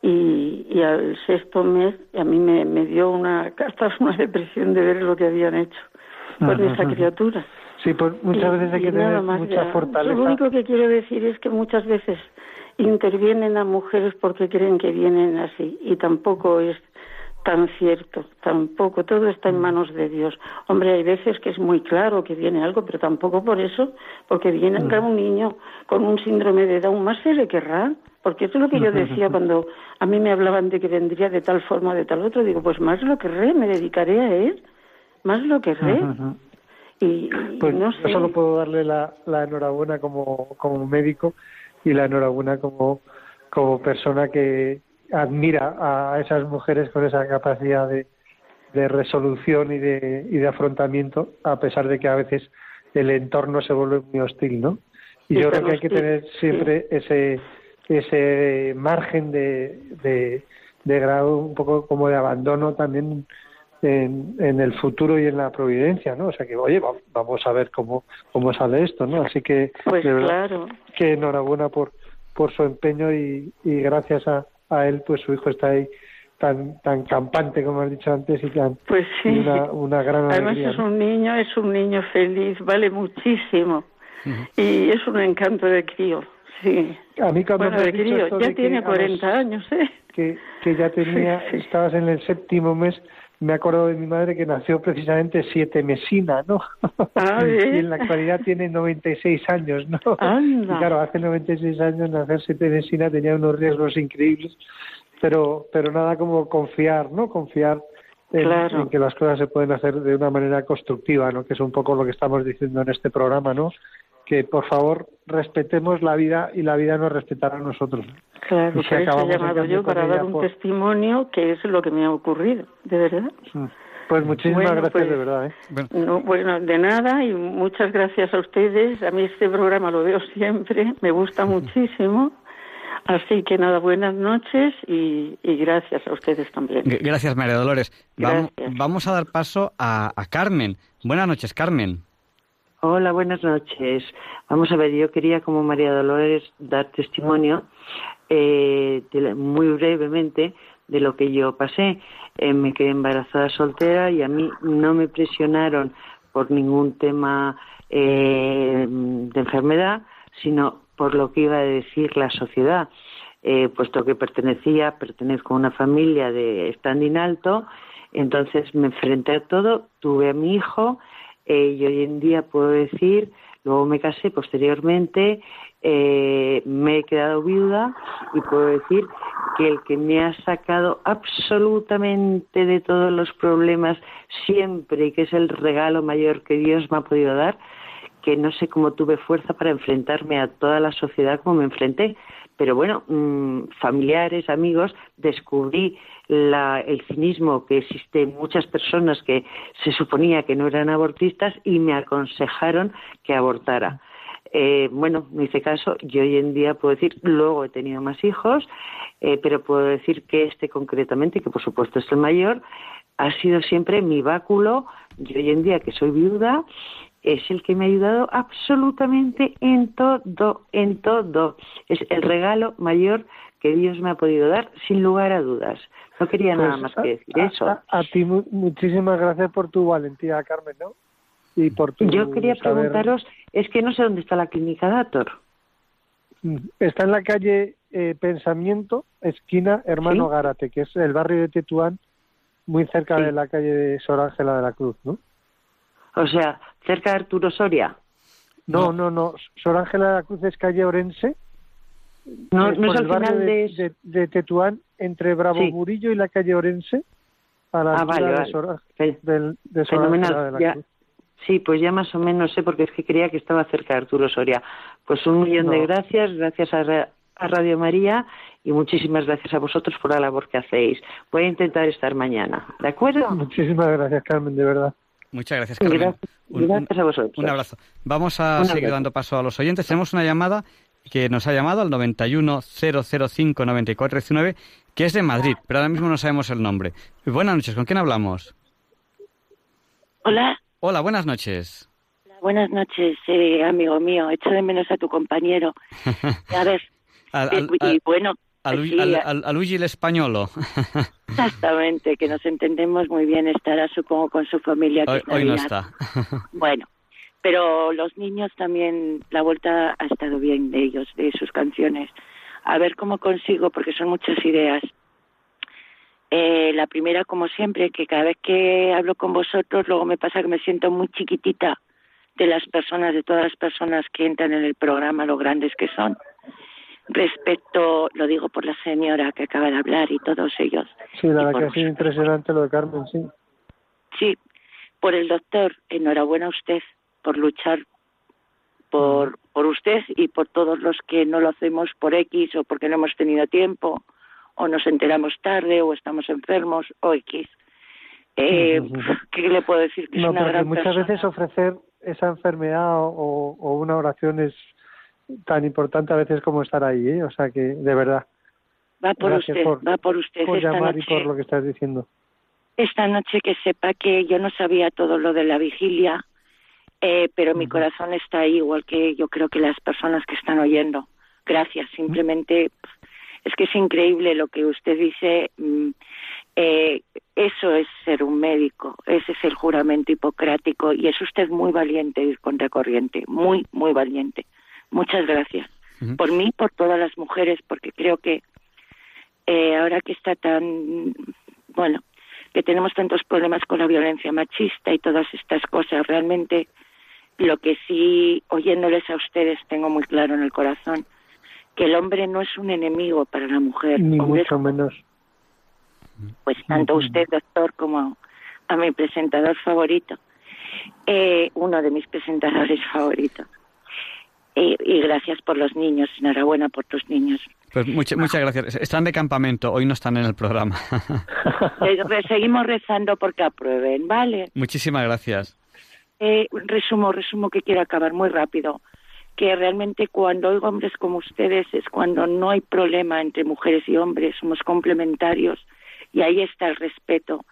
y, y al sexto mes a mí me, me dio una hasta una depresión de ver lo que habían hecho con esa criatura. Sí, pues muchas veces hay que tener mucha fortaleza. Lo único que quiero decir es que muchas veces intervienen a mujeres porque creen que vienen así y tampoco es tan cierto, tampoco, todo está en mm. manos de Dios. Hombre, hay veces que es muy claro que viene algo, pero tampoco por eso, porque viene mm. un niño con un síndrome de Down, más se le querrá, porque eso es lo que yo decía cuando a mí me hablaban de que vendría de tal forma o de tal otro, digo, pues más lo querré, me dedicaré a él, más lo querré. Y, pues no sé. yo solo puedo darle la, la enhorabuena como, como médico y la enhorabuena como, como persona que, admira a esas mujeres con esa capacidad de, de resolución y de, y de afrontamiento, a pesar de que a veces el entorno se vuelve muy hostil, ¿no? Y yo creo que hay que tener siempre ese ese margen de, de, de, grado un poco como de abandono también en, en, el futuro y en la providencia, ¿no? O sea que, oye, vamos a ver cómo, cómo sale esto, ¿no? Así que, pues claro. que enhorabuena por, por su empeño y, y gracias a, a él, pues su hijo está ahí tan tan campante como has dicho antes y tan pues sí. una, una gran además es un niño es un niño feliz vale muchísimo. Y es un encanto de crío sí. A mí cuando bueno, de crío ya tiene 40 años eh que que ya tenía estabas en el séptimo mes me acuerdo de mi madre que nació precisamente siete mesina, ¿no? Ah, y en la actualidad tiene 96 años, ¿no? Y claro, hace 96 años nacer siete mesina tenía unos riesgos increíbles, pero pero nada como confiar, ¿no? Confiar en, Claro. en que las cosas se pueden hacer de una manera constructiva, ¿no? Que es un poco lo que estamos diciendo en este programa, ¿no? Que por favor respetemos la vida y la vida nos respetará a nosotros. Claro, Y si por eso he llamado yo para dar un por- testimonio que es lo que me ha ocurrido, de verdad. Pues muchísimas Bueno, gracias pues- de verdad, ¿eh? Bueno, No, bueno, de nada y muchas gracias a ustedes. A mí este programa lo veo siempre, me gusta muchísimo. Así que nada, buenas noches y, y gracias a ustedes también. g- gracias, María Dolores. Vamos, Gracias. vamos a dar paso a, a Carmen. Buenas noches, Carmen. Hola, buenas noches. Vamos a ver, yo quería como María Dolores dar testimonio eh, muy brevemente de lo que yo pasé. Eh, me quedé embarazada soltera y a mí no me presionaron por ningún tema eh, de enfermedad, sino por lo que iba a decir la sociedad. Eh, puesto que pertenecía, pertenezco a una familia de standing alto, entonces me enfrenté a todo, tuve a mi hijo eh, y hoy en día puedo decir, luego me casé posteriormente, eh, me he quedado viuda y puedo decir que el que me ha sacado absolutamente de todos los problemas siempre y que es el regalo mayor que Dios me ha podido dar, que no sé cómo tuve fuerza para enfrentarme a toda la sociedad como me enfrenté. Pero bueno, mmm, familiares, amigos, descubrí la, el cinismo que existe en muchas personas que se suponía que no eran abortistas y me aconsejaron que abortara. Eh, bueno, me hice caso y hoy en día puedo decir, luego he tenido más hijos, eh, pero puedo decir que este concretamente, que por supuesto es el mayor, ha sido siempre mi báculo y hoy en día que soy viuda, es el que me ha ayudado absolutamente en todo, en todo. Es el regalo mayor que Dios me ha podido dar, sin lugar a dudas. No quería nada Pues, más a- que decir a, eso. A, a ti mu- muchísimas gracias por tu valentía, Carmen, ¿no? Y por tu Yo quería saber- preguntaros, es que no sé dónde está la clínica Dator. Mm, Está en la calle eh, Pensamiento, esquina Hermano Sí. Gárate, que es el barrio de Tetuán, muy cerca Sí. de la calle de Sor Ángela de la Cruz, ¿no? O sea, cerca de Arturo Soria. No, no, no. Sor Ángela de la Cruz es calle Orense. No, es no por es al final de, de... de, de Tetuán, entre Bravo Sí. Murillo y la calle Orense, a la Ah, vale, de vale. Sor, Fe- del- de Sor. Ángela de la Ya, Cruz. sí, pues ya más o menos sé, porque es que creía que estaba cerca de Arturo Soria. Pues un millón de No. gracias, gracias a, a Radio María y muchísimas gracias a vosotros por la labor que hacéis. Voy a intentar estar mañana, ¿de acuerdo? Muchísimas gracias, Carmen, de verdad. Muchas gracias, Y Carmen. gracias, Un- un- gracias a vosotros. Un abrazo. Vamos a Un seguir abrazo. dando paso a los oyentes. Tenemos una llamada que nos ha llamado al 910059419, que es de Madrid, pero ahora mismo no sabemos el nombre. Buenas noches, ¿con quién hablamos? Hola, Hola, buenas noches. buenas noches, eh, amigo mío. Echo de menos a tu compañero. A ver, Al- eh, al- y bueno, a, Luigi el españolo. Exactamente, que nos entendemos muy bien, estará supongo con su familia. hoy, no está. bueno, pero los niños también, la vuelta ha estado bien de ellos, de sus canciones. A ver cómo consigo, porque son muchas ideas. Eh, la primera, como siempre, que cada vez que hablo con vosotros, luego me pasa que me siento muy chiquitita de las personas, de todas las personas que entran en el programa, lo grandes que son. Respecto, lo digo por la señora que acaba de hablar y todos ellos. Sí, la verdad que ha sido impresionante lo de Carmen, sí. Sí, por el doctor, enhorabuena a usted por luchar por, por usted y por todos los que no lo hacemos por X o porque no hemos tenido tiempo o nos enteramos tarde o estamos enfermos o X. Eh, ¿Qué le puedo decir? Que es una gran muchas veces ofrecer esa enfermedad o, una oración es tan importante a veces como estar ahí, ¿eh? o sea que de verdad. Va por usted, va por usted. Por llamar y por lo que estás diciendo. Esta noche que sepa que yo no sabía todo lo de la vigilia, eh, pero mi corazón está ahí, igual que yo creo que las personas que están oyendo. Gracias, simplemente es que es increíble lo que usted dice. Mm, eh, eso es ser un médico, ese es el juramento hipocrático y es usted muy valiente ir contra corriente, muy, muy valiente. Muchas gracias. Por mí, por todas las mujeres, porque creo que eh, ahora que está tan, bueno, que tenemos tantos problemas con la violencia machista y todas estas cosas, realmente lo que sí, oyéndoles a ustedes, tengo muy claro en el corazón, que el hombre no es un enemigo para la mujer. Ni mucho menos. Pues tanto usted, doctor, como a mi presentador favorito, eh, uno de mis presentadores favoritos. Y gracias por los niños, enhorabuena por tus niños. Pues muchas, muchas gracias. Están de campamento, hoy no están en el programa. Seguimos rezando porque aprueben, ¿vale? Muchísimas gracias. Eh, resumo, resumo que quiero acabar muy rápido que realmente cuando oigo hombres como ustedes es cuando no hay problema entre mujeres y hombres, somos complementarios y ahí está el respeto.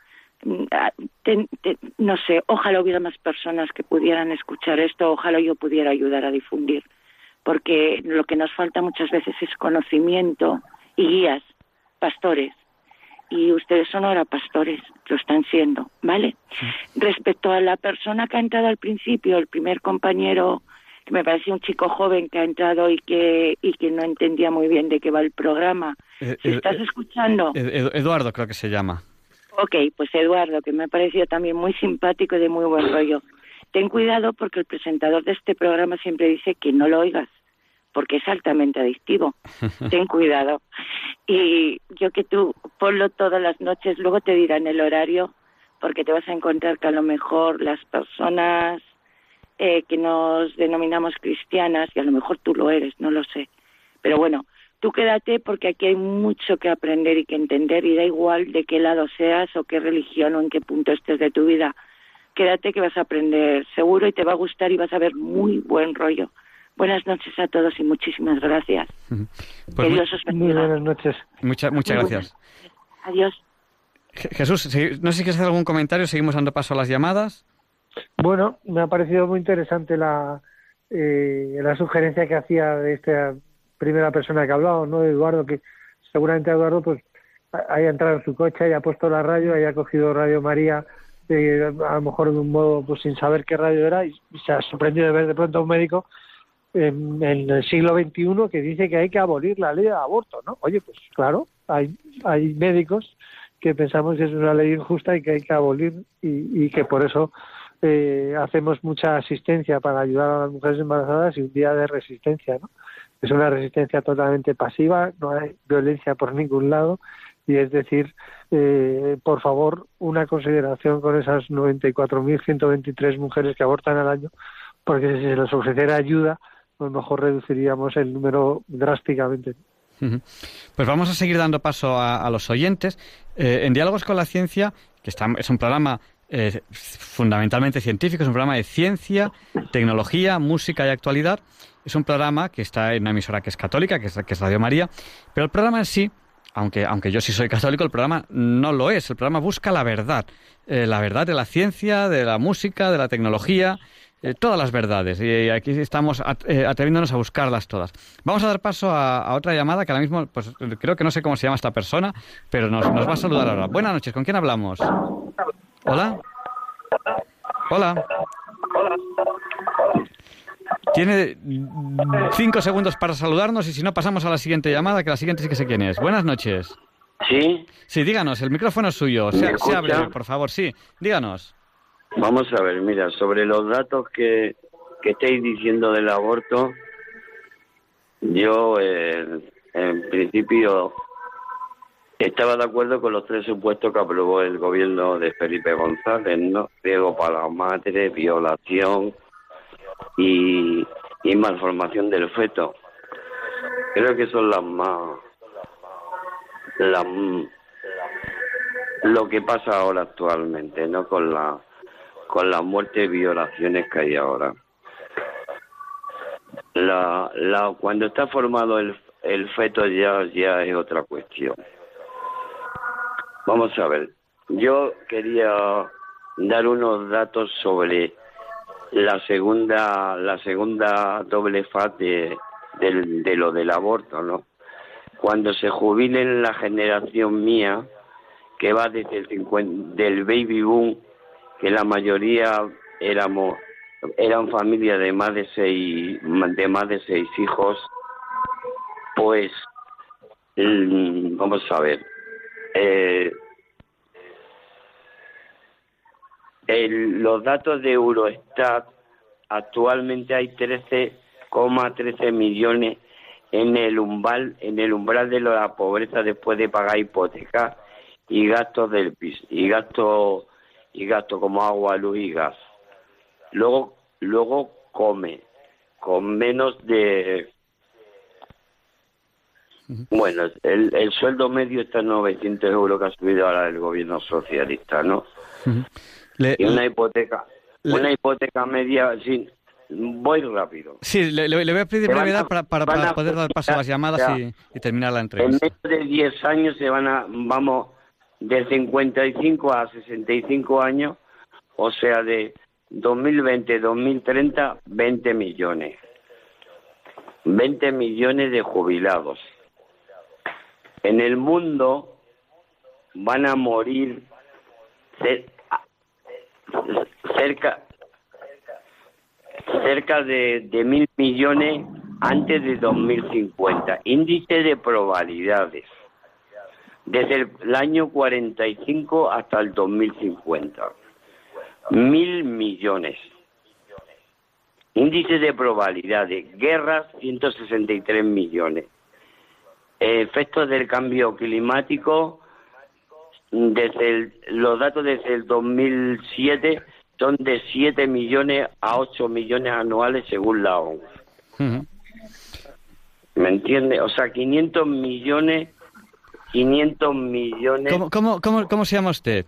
No sé, ojalá hubiera más personas que pudieran escuchar esto, ojalá yo pudiera ayudar a difundir, porque lo que nos falta muchas veces es conocimiento y guías, pastores. Y ustedes son ahora pastores, lo están siendo, ¿vale? Respecto a la persona que ha entrado al principio, el primer compañero que me parecía un chico joven que ha entrado y que, y que no entendía muy bien de qué va el programa. Eh, eh, ¿Estás eh, escuchando? Eduardo creo que se llama. Ok, pues Eduardo, que me ha parecido también muy simpático y de muy buen rollo. Ten cuidado porque el presentador de este programa siempre dice que no lo oigas, porque es altamente adictivo. Ten cuidado. Y yo que tú ponlo todas las noches, luego te dirán el horario, porque te vas a encontrar que a lo mejor las personas eh, que nos denominamos cristianas, y a lo mejor tú lo eres, no lo sé. Pero bueno, tú quédate porque aquí hay mucho que aprender y que entender y da igual de qué lado seas o qué religión o en qué punto estés de tu vida. Quédate que vas a aprender seguro y te va a gustar y vas a ver muy buen rollo. Buenas noches a todos y muchísimas gracias. Pues que Dios os bendiga. Muy buenas noches. muchas gracias. Adiós. Jesús, no sé si quieres hacer algún comentario, seguimos dando paso a las llamadas. Bueno, me ha parecido muy interesante la, eh, la sugerencia que hacía de esta primera persona que ha hablado, ¿no? Eduardo, que seguramente Eduardo pues haya entrado en su coche, haya puesto la radio, haya cogido Radio María, eh, a lo mejor de un modo pues sin saber qué radio era y, se ha sorprendido de ver de pronto a un médico en, en, el siglo XXI que dice que hay que abolir la ley de aborto, ¿no? Oye, pues claro, hay, hay médicos que pensamos que es una ley injusta y que hay que abolir y, y que por eso eh, hacemos mucha asistencia para ayudar a las mujeres embarazadas y un día de resistencia, ¿no? Es una resistencia totalmente pasiva, no hay violencia por ningún lado y es decir, eh, por favor, una consideración con esas 94.123 mujeres que abortan al año, porque si se les ofreciera ayuda, a lo mejor reduciríamos el número drásticamente. Pues vamos a seguir dando paso a, los oyentes. Eh, en Diálogos con la Ciencia, que está, es un programa fundamentalmente científico, es un programa de ciencia, tecnología, música y actualidad. Es un programa que está en una emisora que es católica, que es, que es Radio María, pero el programa en sí, aunque, aunque yo sí soy católico, el programa no lo es. El programa busca la verdad, eh, la verdad de la ciencia, de la música, de la tecnología, eh, todas las verdades y aquí estamos eh, atreviéndonos a buscarlas todas. Vamos a dar paso a, otra llamada que ahora mismo, pues creo que no sé cómo se llama esta persona, pero nos, nos va a saludar ahora. Buenas noches, ¿con quién hablamos? Hola. Hola. Tiene cinco segundos para saludarnos y si no pasamos a la siguiente llamada, que la siguiente sí que sé quién es. Buenas noches. ¿Sí? Sí, díganos, el micrófono es suyo. Se, se abre, por favor, sí. Díganos. Vamos a ver, mira, sobre los datos que, que estáis diciendo del aborto, yo eh, en principio estaba de acuerdo con los tres supuestos que aprobó el gobierno de Felipe González, ¿no? Riego para la madre, violación y, malformación del feto. Creo que son las más... Las, lo que pasa ahora actualmente, ¿no? Con la con las muertes y violaciones que hay ahora. La, la, cuando está formado el, el feto ya, ya es otra cuestión. Vamos a ver, yo quería dar unos datos sobre la segunda la segunda doble fase del, de lo del aborto, ¿no? Cuando se jubilen la generación mía, que va desde el 50, del baby boom que la mayoría éramos eran familias de más de seis de más de seis hijos pues mm, vamos a ver eh, los datos de Eurostat actualmente hay 13,13 millones en el umbral en el umbral de la pobreza después de pagar hipoteca y gastos del piso y gastos y gasto como agua, luz y gas. Luego, luego come con menos de... Bueno, el, el sueldo medio está en 900 euros que ha subido ahora el gobierno socialista, ¿no? y una hipoteca, una hipoteca media, sin, voy rápido. Sí, le, voy a pedir brevedad para, para, poder dar paso a las llamadas y, y, terminar la entrevista. En menos de 10 años se van a, vamos, de 55 a 65 años, o sea, de 2020-2030, 20 millones. 20 millones de jubilados. En el mundo van a morir cerca cerca de, mil millones antes de 2050. Índice de probabilidades desde el año 45 hasta el 2050. Mil millones. Índice de probabilidad de guerras, 163 millones. Efectos del cambio climático, desde los datos desde el 2007 son de 7 millones a 8 millones anuales según la ONU. ¿Me entiende? O sea, 500 millones 500 millones. ¿Cómo, cómo, cómo, cómo se llama usted?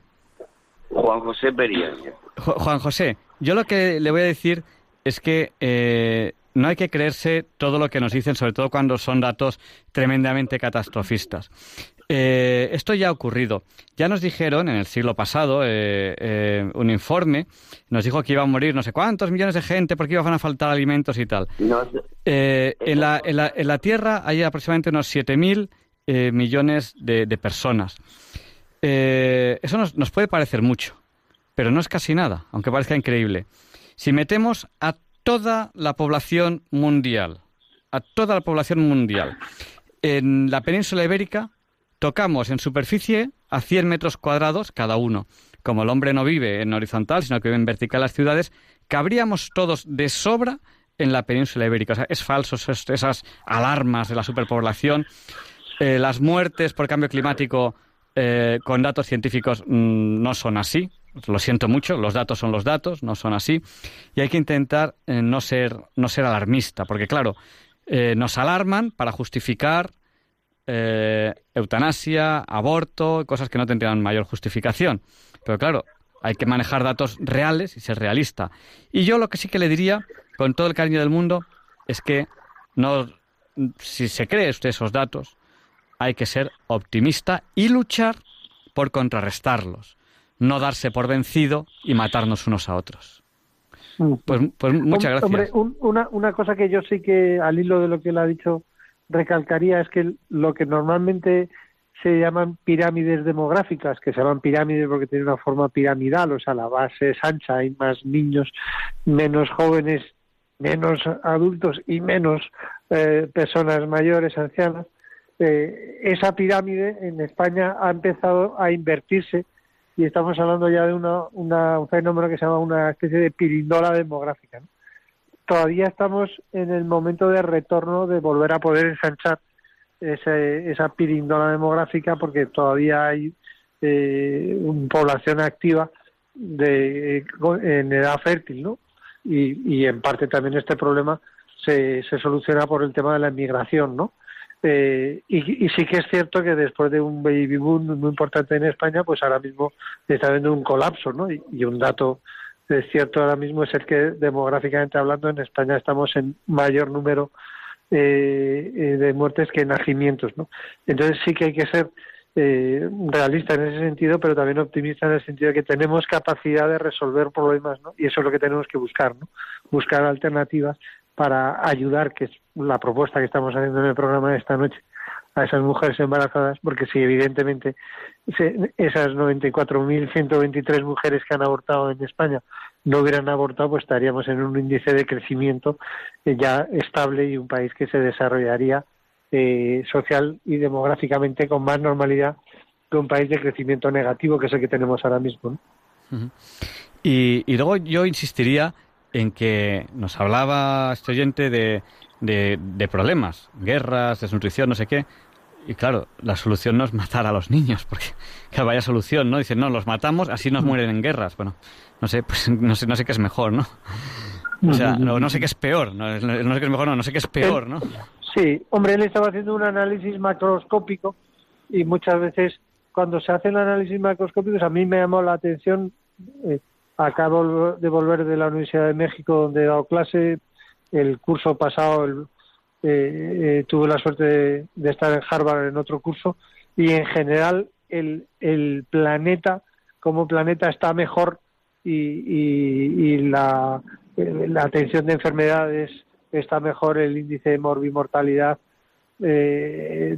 Juan José Periaño. Juan José, yo lo que le voy a decir es que eh, no hay que creerse todo lo que nos dicen, sobre todo cuando son datos tremendamente catastrofistas. Eh, esto ya ha ocurrido. Ya nos dijeron en el siglo pasado eh, un informe, nos dijo que iba a morir no sé cuántos millones de gente porque iban a faltar alimentos y tal. en, la, en, la, en, la, Tierra hay aproximadamente unos 7.000 eh, millones de, personas. Eh, eso nos, nos, puede parecer mucho, pero no es casi nada, aunque parezca increíble. Si metemos a toda la población mundial, a toda la población mundial, en la península ibérica, tocamos en superficie a 100 metros cuadrados cada uno. Como el hombre no vive en horizontal, sino que vive en vertical las ciudades, cabríamos todos de sobra en la península ibérica. O sea, es falso esas alarmas de la superpoblación. Eh, las muertes por cambio climático eh, con datos científicos mm, no son así. Lo siento mucho, los datos son los datos, no son así. Y hay que intentar eh, no, ser, no ser alarmista, porque claro, nos alarman para justificar eutanasia, aborto, cosas que no tendrían mayor justificación. Pero claro, hay que manejar datos reales y ser realista. Y yo lo que sí que le diría, con todo el cariño del mundo, es que no, si se cree usted esos datos, hay que ser optimista y luchar por contrarrestarlos, no darse por vencido y matarnos unos a otros. Pues, pues muchas gracias. Hombre, una, una cosa que yo sí que, al hilo de lo que él ha dicho, recalcaría es que lo que normalmente se llaman pirámides demográficas, que se llaman pirámides porque tienen una forma piramidal, o sea, la base es ancha, hay más niños, menos jóvenes, menos adultos y menos eh, personas mayores, ancianas. Eh, esa pirámide en España ha empezado a invertirse y estamos hablando ya de una, un fenómeno que se llama una especie de pirindola demográfica. Todavía estamos en el momento de retorno de volver a poder ensanchar esa pirindola demográfica porque todavía hay eh, una población activa de, en edad fértil, ¿no? Y, y en parte también este problema se, se soluciona por el tema de la inmigración, ¿no? Eh, y, sí que es cierto que después de un baby boom muy importante en España, pues ahora mismo está habiendo un colapso, ¿no? Y, un dato cierto ahora mismo es el que demográficamente hablando en España estamos en mayor número eh, eh, de muertes que nacimientos, ¿no? Entonces sí que hay que ser eh, realista en ese sentido, pero también optimista en el sentido de que tenemos capacidad de resolver problemas, ¿no? Y eso es lo que tenemos que buscar, ¿no? Buscar alternativas para ayudar, que es la propuesta que estamos haciendo en el programa de esta noche, a esas mujeres embarazadas, porque si evidentemente esas 94.123 mujeres que han abortado en España no hubieran abortado, pues estaríamos en un índice de crecimiento eh, ya estable y un país que se desarrollaría eh, social y demográficamente con más normalidad que un país de crecimiento negativo, que es el que tenemos ahora mismo. y, y luego yo insistiría en que nos hablaba este oyente de, de, problemas, guerras, desnutrición, no sé qué. Y claro, la solución no es matar a los niños, porque que vaya solución, ¿no? Dicen, no, los matamos, así nos mueren en guerras. Bueno, no sé, pues no sé, no sé qué es mejor, ¿no? O sea, no, sé qué es peor, no, no, sé qué es mejor, no, no sé qué es peor, ¿no? Sí, hombre, él estaba haciendo un análisis macroscópico y muchas veces cuando se hacen análisis macroscópicos a mí me llamó la atención eh, Acabo de volver de la Universidad de México, donde he dado clase. El curso pasado eh, eh, tuve la suerte de, estar en Harvard en otro curso. Y en general, el, el planeta, como planeta, está mejor y, la, la atención de enfermedades está mejor, el índice de morbimortalidad eh,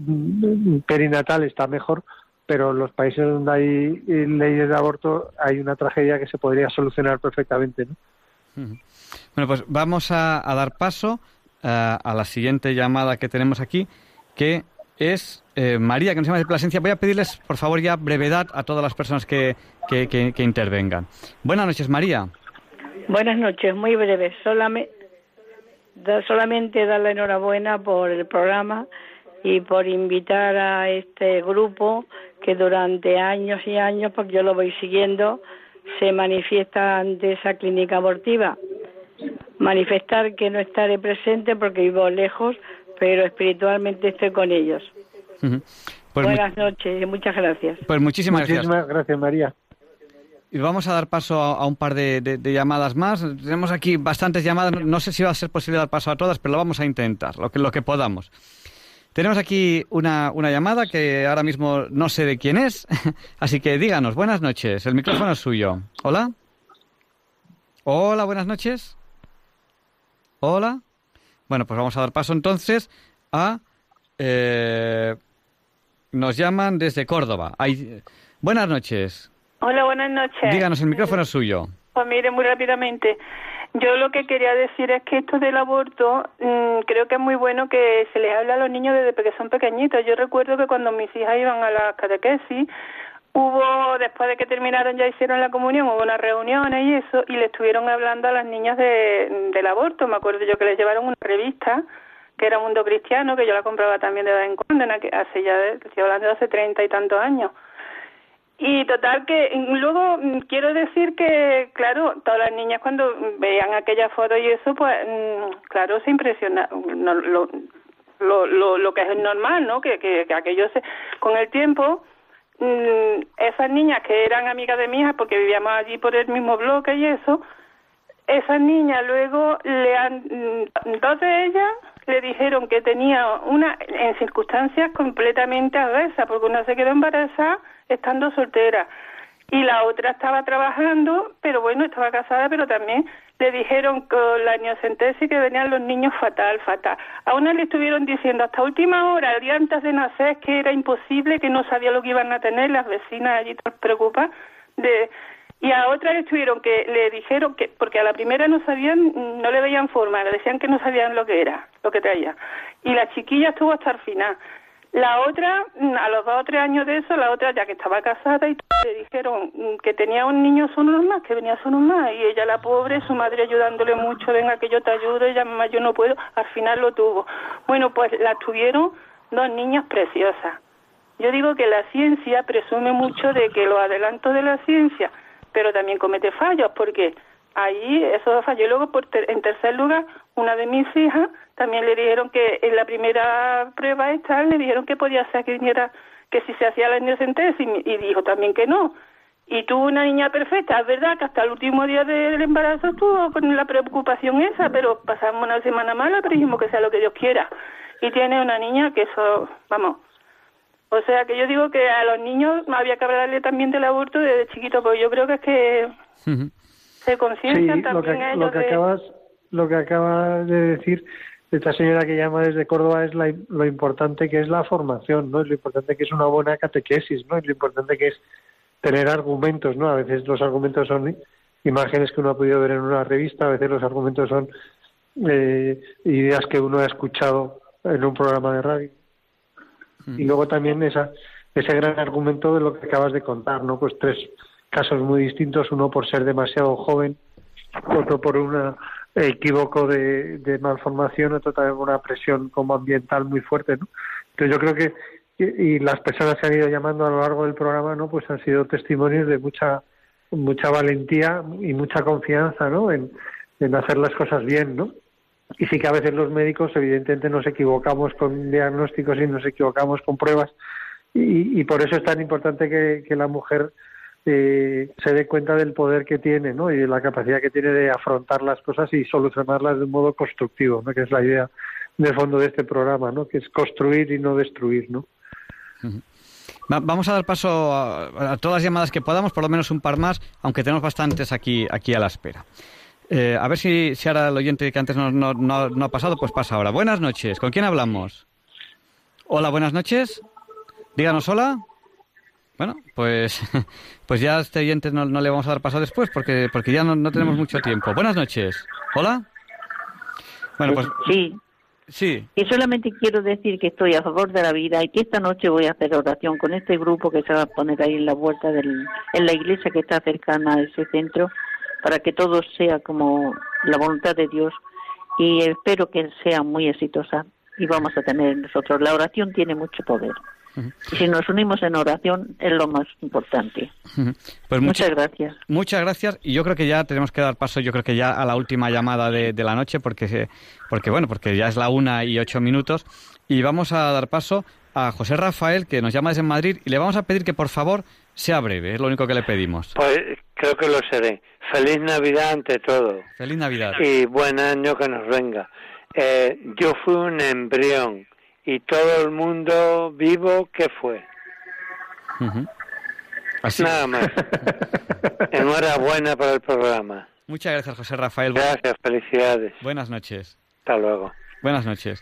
perinatal está mejor pero en los países donde hay eh, leyes de aborto hay una tragedia que se podría solucionar perfectamente. ¿no? Bueno, pues vamos a, dar paso eh, a, la siguiente llamada que tenemos aquí, que es eh, María, que nos llama de Plasencia. Voy a pedirles, por favor, ya brevedad a todas las personas que, que, que, intervengan. Buenas noches, María. Buenas noches, muy breve. Solamente, solamente dar la enhorabuena por el programa y por invitar a este grupo que durante años y años, porque yo lo voy siguiendo, se manifiesta ante esa clínica abortiva. Manifestar que no estaré presente porque vivo lejos, pero espiritualmente estoy con ellos. Pues Buenas noches y muchas gracias. Pues muchísimas, muchísimas gracias. María. Y vamos a dar paso a, un par de, llamadas más. Tenemos aquí bastantes llamadas. No sé si va a ser posible dar paso a todas, pero lo vamos a intentar, lo que, lo que podamos. Tenemos aquí una, una llamada que ahora mismo no sé de quién es, así que díganos, buenas noches, el micrófono es suyo. Hola. Hola, buenas noches. Hola. Bueno, pues vamos a dar paso entonces a... Eh, nos llaman desde Córdoba. buenas noches. Hola, buenas noches. Díganos, el micrófono es suyo. Pues mire, muy rápidamente. Yo lo que quería decir es que esto del aborto mm, creo que es muy bueno que se les hable a los niños desde que son pequeñitos. Yo recuerdo que cuando mis hijas iban a la catequesis, hubo, después de que terminaron ya hicieron la comunión, hubo unas reuniones y eso, y le estuvieron hablando a las niñas de, del aborto. Me acuerdo yo que les llevaron una revista que era Mundo Cristiano, que yo la compraba también de vez en cuando, hace ya, estoy hablando de hace treinta y tantos años. Y total que luego mm, quiero decir que, claro, todas las niñas cuando veían aquella foto y eso, pues, mm, claro, se impresiona no, lo, lo, lo, que es normal, ¿no? Que, que, que aquello se, con el tiempo, mm, esas niñas que eran amigas de mi hija porque vivíamos allí por el mismo bloque y eso, esas niñas luego le han, dos de ellas le dijeron que tenía una, en circunstancias completamente adversas, porque una se quedó embarazada estando soltera. y la otra estaba trabajando, pero bueno, estaba casada, pero también le dijeron con la neocentesis que venían los niños fatal, fatal. A una le estuvieron diciendo hasta última hora, el día antes de nacer, que era imposible, que no sabía lo que iban a tener, las vecinas allí todas preocupadas, de, y a otra le estuvieron que le dijeron que, porque a la primera no sabían, no le veían forma, le decían que no sabían lo que era, lo que traía. Y la chiquilla estuvo hasta el final. La otra, mm, a los dos o tres años de eso, la otra ya que estaba casada y le dijeron mm, que tenía un niño solo más, que venía solo más, y ella la pobre, su madre ayudándole mucho, venga que yo te ayudo, ella mamá yo no puedo, al final lo tuvo. Bueno, pues la tuvieron dos niñas preciosas. Yo digo que la ciencia presume mucho de que los adelantos de la ciencia, pero también comete fallos, porque ahí esos fallos. Y luego, por en tercer lugar, una de mis hijas también le dijeron que en la primera prueba esta le dijeron que podía ser que viniera, que si se hacía la endocentesis y dijo también que no. Y tuvo una niña perfecta, es verdad que hasta el último día del embarazo estuvo con la preocupación esa, pero pasamos una semana mala, pero dijimos que sea lo que Dios quiera. Y tiene una niña que eso, vamos, o sea que yo digo que a los niños había que hablarle también del aborto desde chiquito, porque yo creo que es que se conciencian también lo ellos que acabas, lo que acaba de decir esta señora que llama desde Córdoba es lo importante que es la formación, ¿no? Es lo importante que es una buena catequesis, ¿no? Es lo importante que es tener argumentos, ¿no? A veces los argumentos son imágenes que uno ha podido ver en una revista, a veces los argumentos son eh, ideas que uno ha escuchado en un programa de radio. Y luego también esa, ese gran argumento de lo que acabas de contar, ¿no? Pues tres casos muy distintos, uno por ser demasiado joven, otro por una equívoco de, de malformación, otro también por una presión como ambiental muy fuerte, ¿no? Entonces yo creo que y, las personas que han ido llamando a lo largo del programa, ¿no? Pues han sido testimonios de mucha mucha valentía y mucha confianza, ¿no? En, en hacer las cosas bien, ¿no? Y sí que a veces los médicos, evidentemente, nos equivocamos con diagnósticos y nos equivocamos con pruebas. Y, y por eso es tan importante que la mujer eh, se dé cuenta del poder que tiene ¿no? y de la capacidad que tiene de afrontar las cosas y solucionarlas de un modo constructivo, ¿no? que es la idea de fondo de este programa, ¿no? que es construir y no destruir. ¿no? Vamos a dar paso a, todas las llamadas que podamos, por lo menos un par más, aunque tenemos bastantes aquí, aquí a la espera. Eh, a ver si, si ahora el oyente que antes no, no, no, ha pasado, pues pasa ahora. Buenas noches, ¿con quién hablamos? Hola, buenas noches. Díganos hola. Bueno, pues, pues ya a este oyente no, le vamos a dar paso después porque, porque ya no, tenemos mucho tiempo. Buenas noches. ¿Hola? Bueno, pues... Sí. Sí. Y solamente quiero decir que estoy a favor de la vida y que esta noche voy a hacer oración con este grupo que se va a poner ahí en la vuelta del, en la iglesia que está cercana a ese centro para que todo sea como la voluntad de Dios y espero que sea muy exitosa y vamos a tener nosotros. La oración tiene mucho poder. Si nos unimos en oración es lo más importante. Pues muchas gracias. Muchas gracias y yo creo que ya tenemos que dar paso, yo creo que ya a la última llamada de, la noche porque, porque bueno, porque ya es la una y ocho minutos y vamos a dar paso a José Rafael que nos llama desde Madrid y le vamos a pedir que por favor sea breve, es lo único que le pedimos. Pues creo que lo seré. Feliz Navidad ante todo. Feliz Navidad. Y buen año que nos venga. Eh, yo fui un embrión y todo el mundo vivo, ¿qué fue? Así. Nada más. Enhorabuena por el programa. Muchas gracias, José Rafael. Gracias, felicidades. Buenas noches. Hasta luego. Buenas noches.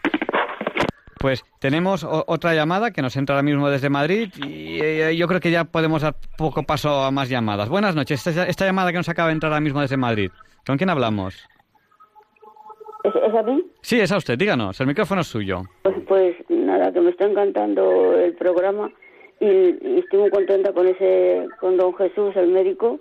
Pues tenemos otra llamada que nos entra ahora mismo desde Madrid y eh, yo creo que ya podemos dar poco paso a más llamadas. Buenas noches. Esta, llamada que nos acaba de entrar ahora mismo desde Madrid. ¿Con quién hablamos? ¿Es, a mí? Sí, es a usted. Díganos. El micrófono es suyo. Pues, pues nada, que me está encantando el programa y, estoy muy contenta con ese, con don Jesús, el médico,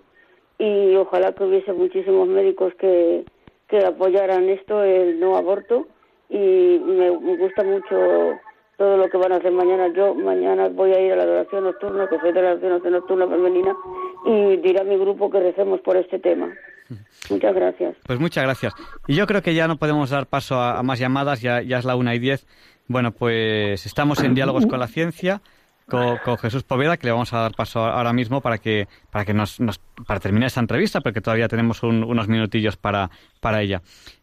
y ojalá que hubiese muchísimos médicos que, que apoyaran esto, el no aborto y me, gusta mucho todo lo que van a hacer mañana. Yo mañana voy a ir a la adoración nocturna, que soy de la adoración nocturna femenina, y diré a mi grupo que recemos por este tema. Muchas gracias. Pues muchas gracias. Y yo creo que ya no podemos dar paso a, más llamadas, ya, ya es la una y diez. Bueno, pues estamos en diálogos con la ciencia. Con, Jesús Poveda, que le vamos a dar paso ahora mismo para que, para que nos, para terminar esta entrevista, porque todavía tenemos unos minutillos para, para ella.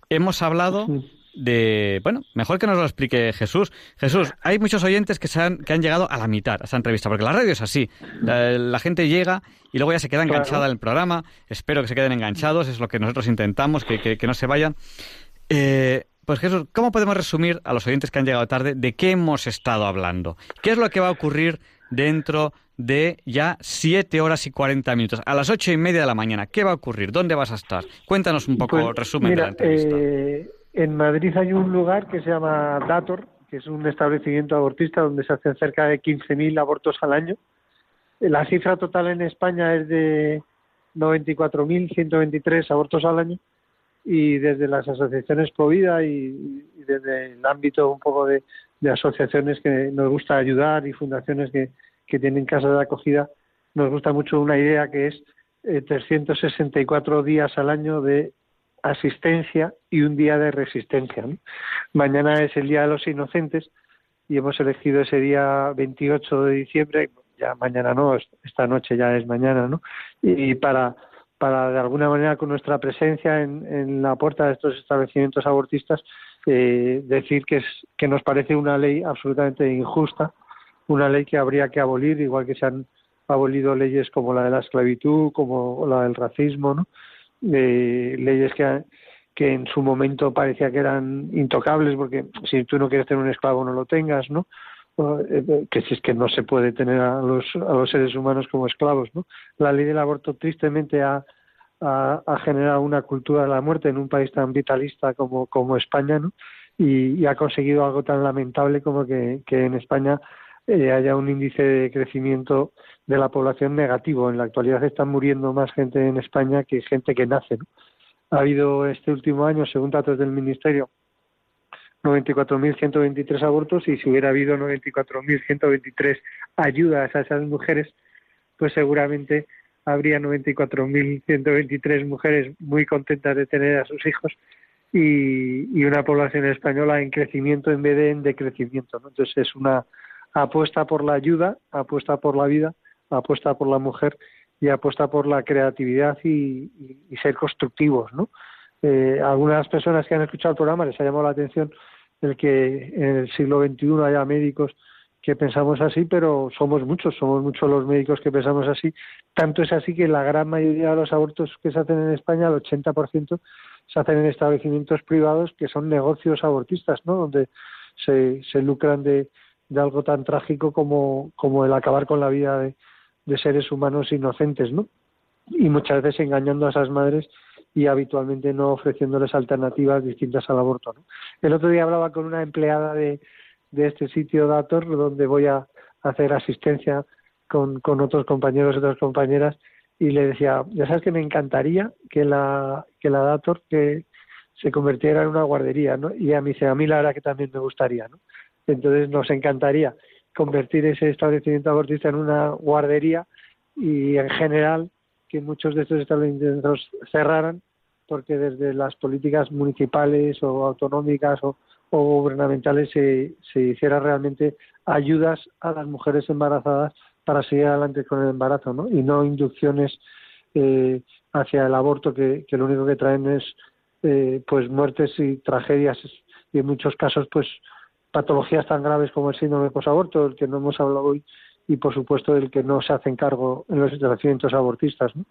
Hemos hablado de, bueno, mejor que nos lo explique Jesús. Jesús, hay muchos oyentes que, se han, que han llegado a la mitad a esta entrevista, porque la radio es así. La, gente llega y luego ya se queda enganchada en el programa. Espero que se queden enganchados, es lo que nosotros intentamos, que, que, no se vayan. Eh, pues Jesús, ¿cómo podemos resumir a los oyentes que han llegado tarde de qué hemos estado hablando? ¿Qué es lo que va a ocurrir dentro de ya siete horas y cuarenta minutos, a las ocho y media de la mañana. ¿Qué va a ocurrir? ¿Dónde vas a estar? Cuéntanos un poco, pues, resumen de la entrevista. Eh, en Madrid hay un lugar que se llama Dator, que es un establecimiento abortista donde se hacen cerca de 15.000 abortos al año. La cifra total en España es de 94.123 abortos al año y desde las asociaciones Provida y, y desde el ámbito un poco de, asociaciones que nos gusta ayudar y fundaciones que, tienen casas de acogida, nos gusta mucho una idea que es 364 eh, días al año de asistencia y un día de resistencia. Mañana es el Día de los Inocentes y hemos elegido ese día 28 de diciembre, ya mañana no, esta noche ya es mañana, ¿no? Y para, para de alguna manera con nuestra presencia en, en la puerta de estos establecimientos abortistas eh, decir que, es, que nos parece una ley absolutamente injusta, una ley que habría que abolir, igual que se han abolido leyes como la de la esclavitud, como la del racismo, ¿no? Eh, leyes que, que en su momento parecía que eran intocables, porque si tú no quieres tener un esclavo no lo tengas, ¿no? Eh, que si es que no se puede tener a los, a los seres humanos como esclavos, ¿no? La ley del aborto tristemente ha, ha, generado una cultura de la muerte en un país tan vitalista como, como España, ¿no? Y, ha conseguido algo tan lamentable como que, que en España eh, haya un índice de crecimiento de la población negativo. En la actualidad están muriendo más gente en España que gente que nace. Ha habido este último año, según datos del Ministerio, 94.123 abortos y si hubiera habido 94.123 ayudas a esas mujeres, pues seguramente habría 94.123 mujeres muy contentas de tener a sus hijos y, y, una población española en crecimiento en vez de en decrecimiento. Entonces es una apuesta por la ayuda, apuesta por la vida, apuesta por la mujer y apuesta por la creatividad y, ser constructivos. ¿no? Eh, algunas personas que han escuchado el programa les ha llamado la atención el que en el siglo XXI haya médicos que pensamos así, pero somos muchos, somos muchos los médicos que pensamos así. Tanto es así que la gran mayoría de los abortos que se hacen en España, el 80%, se hacen en establecimientos privados que son negocios abortistas, ¿no? Donde se, se lucran de, de algo tan trágico como, como el acabar con la vida de, de seres humanos inocentes, ¿no? Y muchas veces engañando a esas madres y habitualmente no ofreciéndoles alternativas distintas al aborto. ¿no? El otro día hablaba con una empleada de, de este sitio Dator, donde voy a hacer asistencia con, con otros compañeros y otras compañeras, y le decía, ya sabes que me encantaría que la, que la Dator que se convirtiera en una guardería, ¿no? Y a mí, a mí la verdad que también me gustaría, ¿no? Entonces nos encantaría convertir ese establecimiento abortista en una guardería y en general que muchos de estos establecimientos cerraran porque desde las políticas municipales o autonómicas o, gubernamentales se, se hiciera realmente ayudas a las mujeres embarazadas para seguir adelante con el embarazo, ¿no? Y no inducciones eh, hacia el aborto que, que, lo único que traen es eh, pues muertes y tragedias y en muchos casos pues patologías tan graves como el síndrome posaborto, del que no hemos hablado hoy, y por supuesto del que no se hacen cargo en los tratamientos abortistas. ¿no?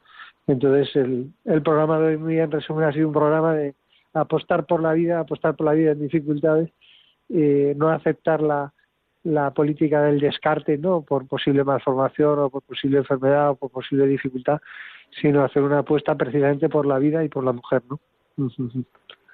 Entonces el, el programa de hoy, en resumen, ha sido un programa de apostar por la vida, apostar por la vida en dificultades, eh, no aceptar la, la política del descarte, no por posible malformación o por posible enfermedad o por posible dificultad, sino hacer una apuesta precisamente por la vida y por la mujer, ¿no?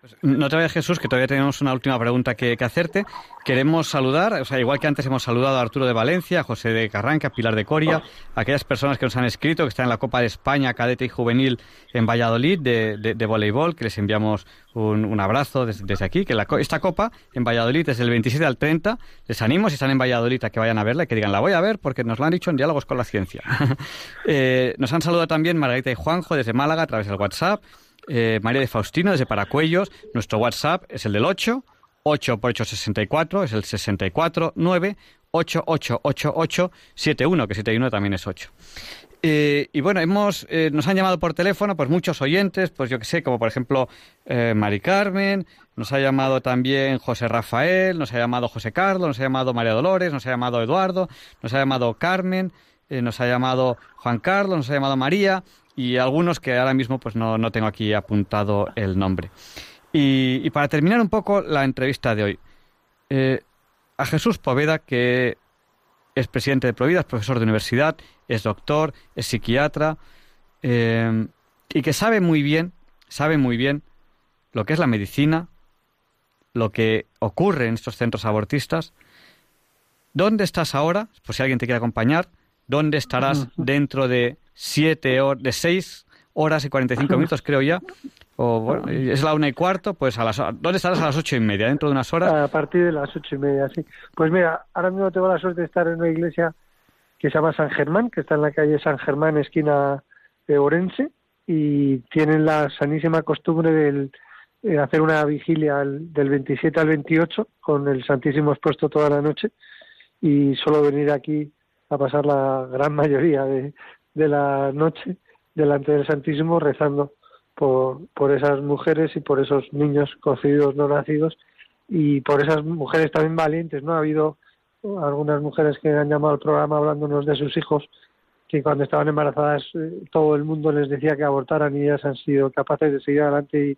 Pues, no te vayas, Jesús, que todavía tenemos una última pregunta que, hacerte. Queremos saludar, o sea, igual que antes hemos saludado a Arturo de Valencia, a José de Carranca, a Pilar de Coria, a aquellas personas que nos han escrito, que están en la Copa de España, cadete y juvenil en Valladolid, de, de, voleibol, que les enviamos un, abrazo desde, aquí, que esta Copa en Valladolid es del 27 al 30. Les animo, si están en Valladolid, a que vayan a verla y que digan, la voy a ver porque nos lo han dicho en Diálogos con la Ciencia. Eh, nos han saludado también Margarita y Juanjo desde Málaga a través del WhatsApp. Eh, María de Faustino desde Paracuellos. Nuestro WhatsApp es el del 8, 8 por 8 64, es el 64 9 8888 71, que 71 también es 8. Eh, y bueno, hemos, eh, nos han llamado por teléfono pues muchos oyentes, pues yo que sé, como por ejemplo eh, Mari Carmen, nos ha llamado también José Rafael, nos ha llamado José Carlos, nos ha llamado María Dolores, nos ha llamado Eduardo, nos ha llamado Carmen, nos ha llamado Juan Carlos, nos ha llamado María y algunos que ahora mismo pues no, no tengo aquí apuntado el nombre. Y, y, para terminar un poco la entrevista de hoy, a Jesús Poveda, que es presidente de Provida, es profesor de universidad, es doctor, es psiquiatra eh, y que sabe muy bien, sabe muy bien lo que es la medicina, lo que ocurre en estos centros abortistas. ¿Dónde estás ahora? Por si alguien te quiere acompañar. ¿Dónde estarás dentro de siete horas, de seis horas y cuarenta y cinco minutos, creo ya? O bueno, es la una y cuarto, pues a las ¿dónde estarás a las ocho y media? Dentro de unas horas. A partir de las ocho y media, sí. Pues mira, ahora mismo tengo la suerte de estar en una iglesia que se llama San Germán, que está en la calle San Germán, esquina de Orense, y tienen la sanísima costumbre de eh, hacer una vigilia del 27 al 28 con el Santísimo expuesto toda la noche y solo venir aquí a pasar la gran mayoría de, de la noche delante del Santísimo rezando por, por esas mujeres y por esos niños concebidos no nacidos y por esas mujeres también valientes, ¿no? Ha habido algunas mujeres que han llamado al programa hablándonos de sus hijos que cuando estaban embarazadas eh, todo el mundo les decía que abortaran y ellas han sido capaces de seguir adelante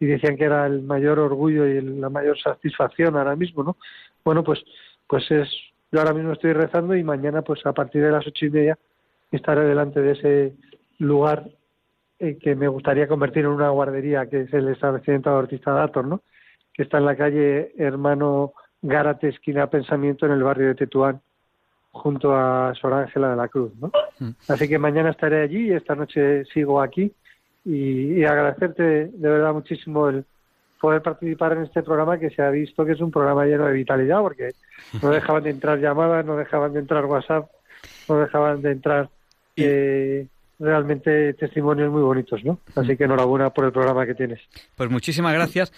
y, decían que era el mayor orgullo y la mayor satisfacción ahora mismo, ¿no? Bueno, pues, pues es, yo ahora mismo estoy rezando y mañana, pues a partir de las ocho y media estaré delante de ese lugar eh, que me gustaría convertir en una guardería, que es el establecimiento abortista Dator, ¿no? Que está en la calle Hermano Gárate, esquina Pensamiento, en el barrio de Tetuán, junto a Sor Ángela de la Cruz. ¿no? Mm. Así que mañana estaré allí y esta noche sigo aquí y, agradecerte de verdad muchísimo el poder participar en este programa que se ha visto que es un programa lleno de vitalidad porque no dejaban de entrar llamadas, no dejaban de entrar WhatsApp, no dejaban de entrar eh, realmente testimonios muy bonitos, ¿no? Así que enhorabuena por el programa que tienes. Pues muchísimas gracias.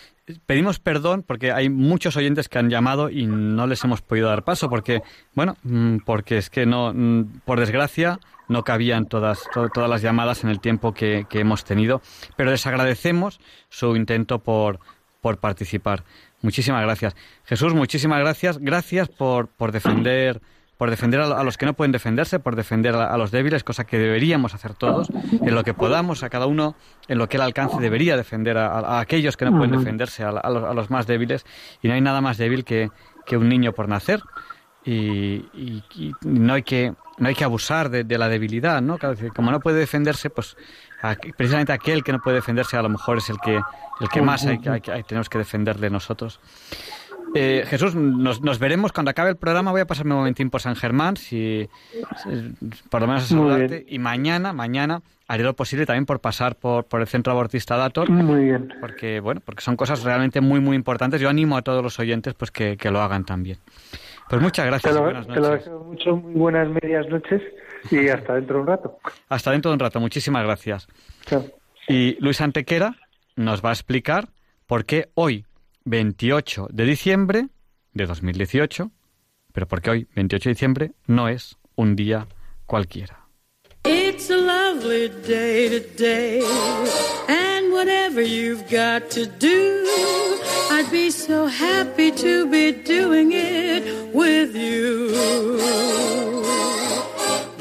Pedimos perdón porque hay muchos oyentes que han llamado y no les hemos podido dar paso porque, bueno, mm, porque es que no, mm, por desgracia, no cabían todas, todas las llamadas en el tiempo que, que hemos tenido, pero les agradecemos su intento por, por participar. Muchísimas gracias. Jesús, muchísimas gracias. Gracias por, por defender por defender a, los que no pueden defenderse, por defender a, los débiles, cosa que deberíamos hacer todos, en lo que podamos, a cada uno, en lo que el alcance debería defender a, aquellos que no pueden defenderse, a, los, más débiles, y no hay nada más débil que, un niño por nacer, y, no hay que no hay que abusar de, la debilidad, ¿no? Como no puede defenderse, pues precisamente aquel que no puede defenderse a lo mejor es el que el que más hay, tenemos que defenderle nosotros. Eh, Jesús, nos, veremos cuando acabe el programa. Voy a pasarme un momentín por San Germán, si, por lo menos a saludarte. Y mañana, mañana haré lo posible también por pasar por, por el centro abortista Dator. Muy bien. Porque, bueno, porque son cosas realmente muy, muy importantes. Yo animo a todos los oyentes pues que, lo hagan también. Pues muchas gracias. Te lo, buenas noches. mucho, muy buenas medias noches y hasta dentro de un rato. Hasta dentro de un rato. Muchísimas gracias. Y Luis Antequera nos va a explicar por qué hoy 28 de diciembre de 2018, pero porque hoy, 28 de diciembre, no es un día cualquiera. It's a lovely day today, and whatever you've got to do, I'd be so happy to be doing it with you.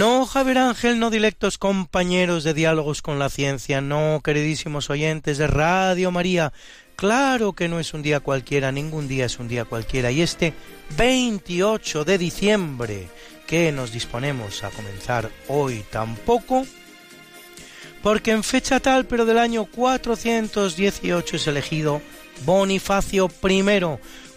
No, Javier Ángel, no directos compañeros de diálogos con la ciencia, no, queridísimos oyentes de Radio María. Claro que no es un día cualquiera, ningún día es un día cualquiera. Y este 28 de diciembre, que nos disponemos a comenzar hoy tampoco, porque en fecha tal, pero del año 418 es elegido Bonifacio I,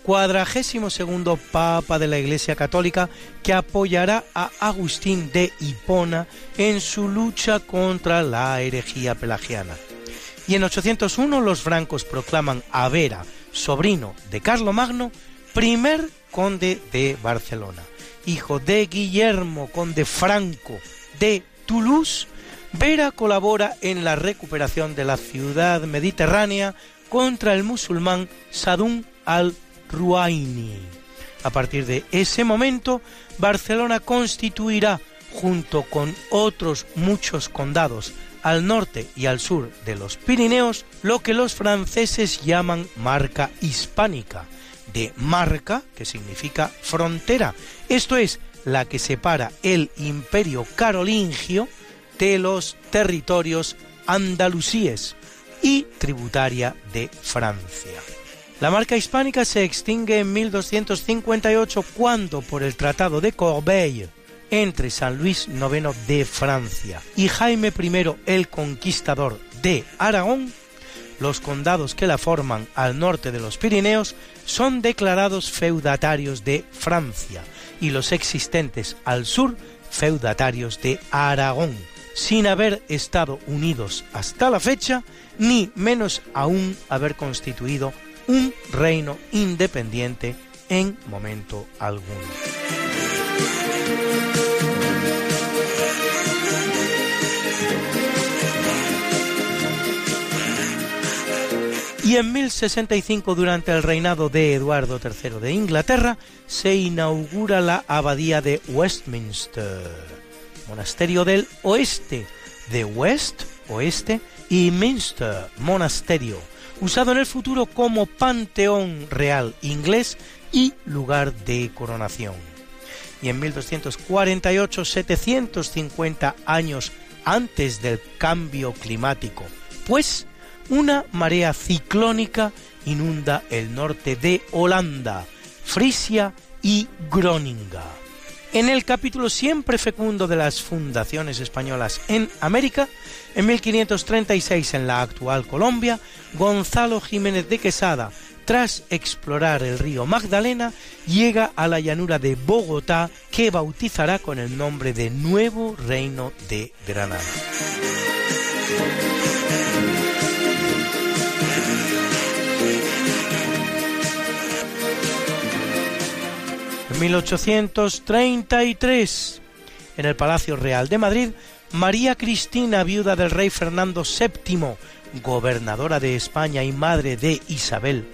cuadragésimo segundo Papa de la Iglesia Católica que apoyará a Agustín de Hipona en su lucha contra la herejía pelagiana. Y en 801 los francos proclaman a Vera, sobrino de Carlomagno, primer conde de Barcelona. Hijo de Guillermo, conde Franco de Toulouse, Vera colabora en la recuperación de la ciudad mediterránea contra el musulmán Sadun al-Ruaini. A partir de ese momento, Barcelona constituirá, junto con otros muchos condados al norte y al sur de los Pirineos, lo que los franceses llaman marca hispánica, de marca, que significa frontera, esto es, la que separa el imperio carolingio de los territorios andalusíes y tributaria de Francia. La marca hispánica se extingue en 1258 cuando, por el Tratado de Corbeil, entre San Luis IX de Francia y Jaime I el Conquistador de Aragón, los condados que la forman al norte de los Pirineos son declarados feudatarios de Francia y los existentes al sur feudatarios de Aragón, sin haber estado unidos hasta la fecha, ni menos aún haber constituido un reino independiente en momento alguno. Y en 1065, durante el reinado de Eduardo III de Inglaterra, se inaugura la abadía de Westminster, monasterio del oeste, de West, oeste, y Minster, monasterio, usado en el futuro como panteón real inglés y lugar de coronación. Y en 1248, 750 años antes del cambio climático, pues una marea ciclónica inunda el norte de Holanda, Frisia y Groninga. En el capítulo siempre fecundo de las fundaciones españolas en América, en 1536 en la actual Colombia, Gonzalo Jiménez de Quesada, tras explorar el río Magdalena, llega a la llanura de Bogotá que bautizará con el nombre de Nuevo Reino de Granada. En 1833, en el Palacio Real de Madrid, María Cristina, viuda del rey Fernando VII, gobernadora de España y madre de Isabel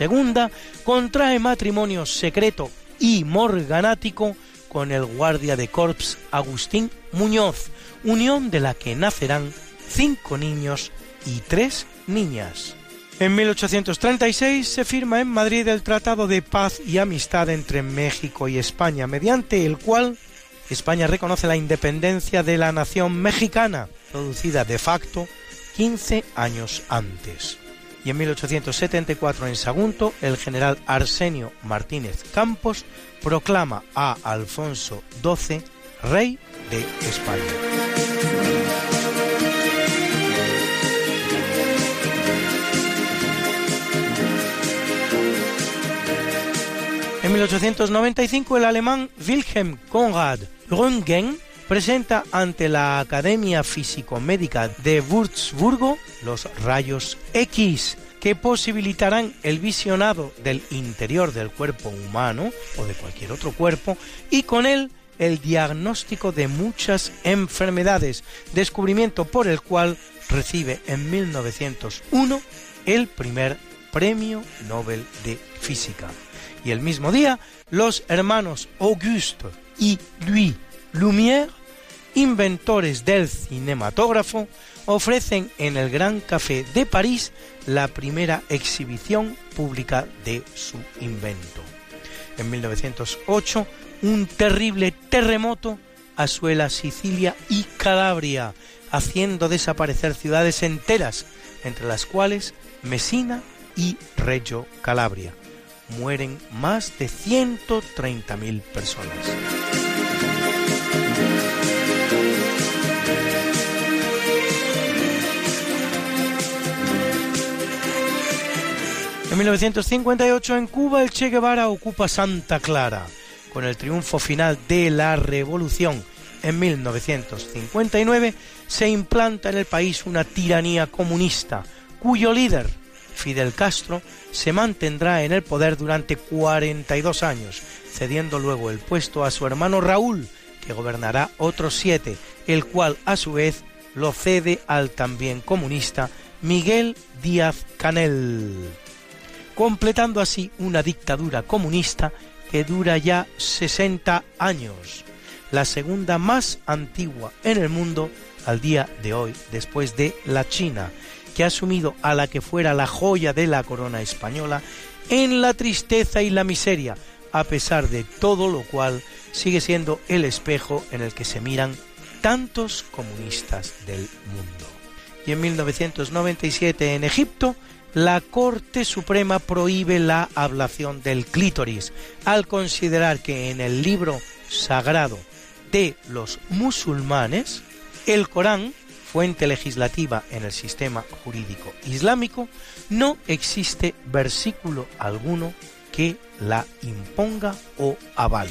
II, contrae matrimonio secreto y morganático con el guardia de corps Agustín Muñoz, unión de la que nacerán cinco niños y tres niñas. En 1836 se firma en Madrid el Tratado de Paz y Amistad entre México y España, mediante el cual España reconoce la independencia de la nación mexicana, producida de facto 15 años antes. Y en 1874 en Sagunto, el general Arsenio Martínez Campos proclama a Alfonso XII rey de España. En 1895 el alemán Wilhelm Conrad Röntgen presenta ante la Academia Físico-Médica de Würzburgo los rayos X que posibilitarán el visionado del interior del cuerpo humano o de cualquier otro cuerpo y con él el diagnóstico de muchas enfermedades, descubrimiento por el cual recibe en 1901 el primer Premio Nobel de Física. Y el mismo día los hermanos Auguste y Louis Lumière, inventores del cinematógrafo, ofrecen en el Gran Café de París la primera exhibición pública de su invento. En 1908, un terrible terremoto asuela Sicilia y Calabria, haciendo desaparecer ciudades enteras, entre las cuales Messina y Reggio Calabria mueren más de 130.000 personas. En 1958 en Cuba el Che Guevara ocupa Santa Clara. Con el triunfo final de la revolución en 1959 se implanta en el país una tiranía comunista, cuyo líder, Fidel Castro, se mantendrá en el poder durante 42 años, cediendo luego el puesto a su hermano Raúl, que gobernará otros siete, el cual a su vez lo cede al también comunista Miguel Díaz Canel, completando así una dictadura comunista que dura ya 60 años, la segunda más antigua en el mundo al día de hoy, después de la China, que ha asumido a la que fuera la joya de la corona española en la tristeza y la miseria, a pesar de todo lo cual sigue siendo el espejo en el que se miran tantos comunistas del mundo. Y en 1997 en Egipto, la Corte Suprema prohíbe la ablación del clítoris, al considerar que en el libro sagrado de los musulmanes, el Corán, fuente legislativa en el sistema jurídico islámico, no existe versículo alguno que la imponga o avale.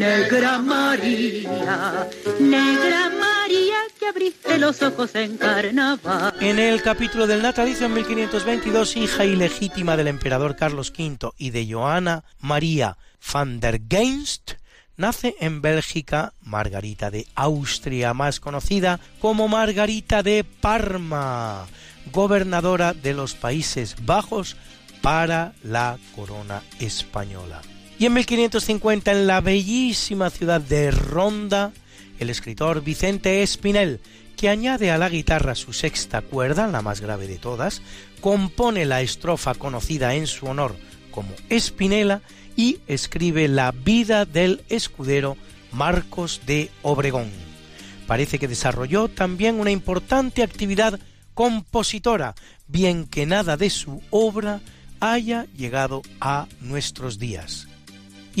Negra María, Negra María que abriste los ojos en carnaval. En el capítulo del natalicio en 1522, hija ilegítima del emperador Carlos V y de Johanna María van der Geinst, nace en Bélgica Margarita de Austria, más conocida como Margarita de Parma, gobernadora de los Países Bajos para la corona española. Y en 1550 en la bellísima ciudad de Ronda, el escritor Vicente Espinel, que añade a la guitarra su sexta cuerda, la más grave de todas, compone la estrofa conocida en su honor como Espinela y escribe la vida del escudero Marcos de Obregón. Parece que desarrolló también una importante actividad compositora, bien que nada de su obra haya llegado a nuestros días.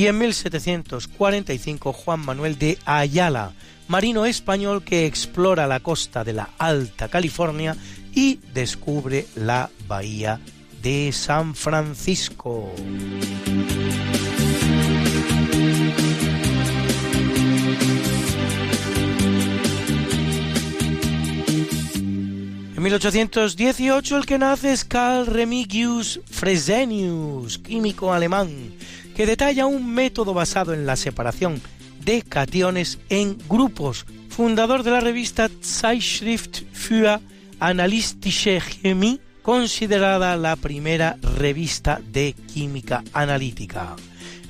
Y en 1745 Juan Manuel de Ayala, marino español que explora la costa de la Alta California y descubre la bahía de San Francisco. En 1818 el que nace es Carl Remigius Fresenius, químico alemán, que detalla un método basado en la separación de cationes en grupos, fundador de la revista Zeitschrift für Analytische Chemie, considerada la primera revista de química analítica.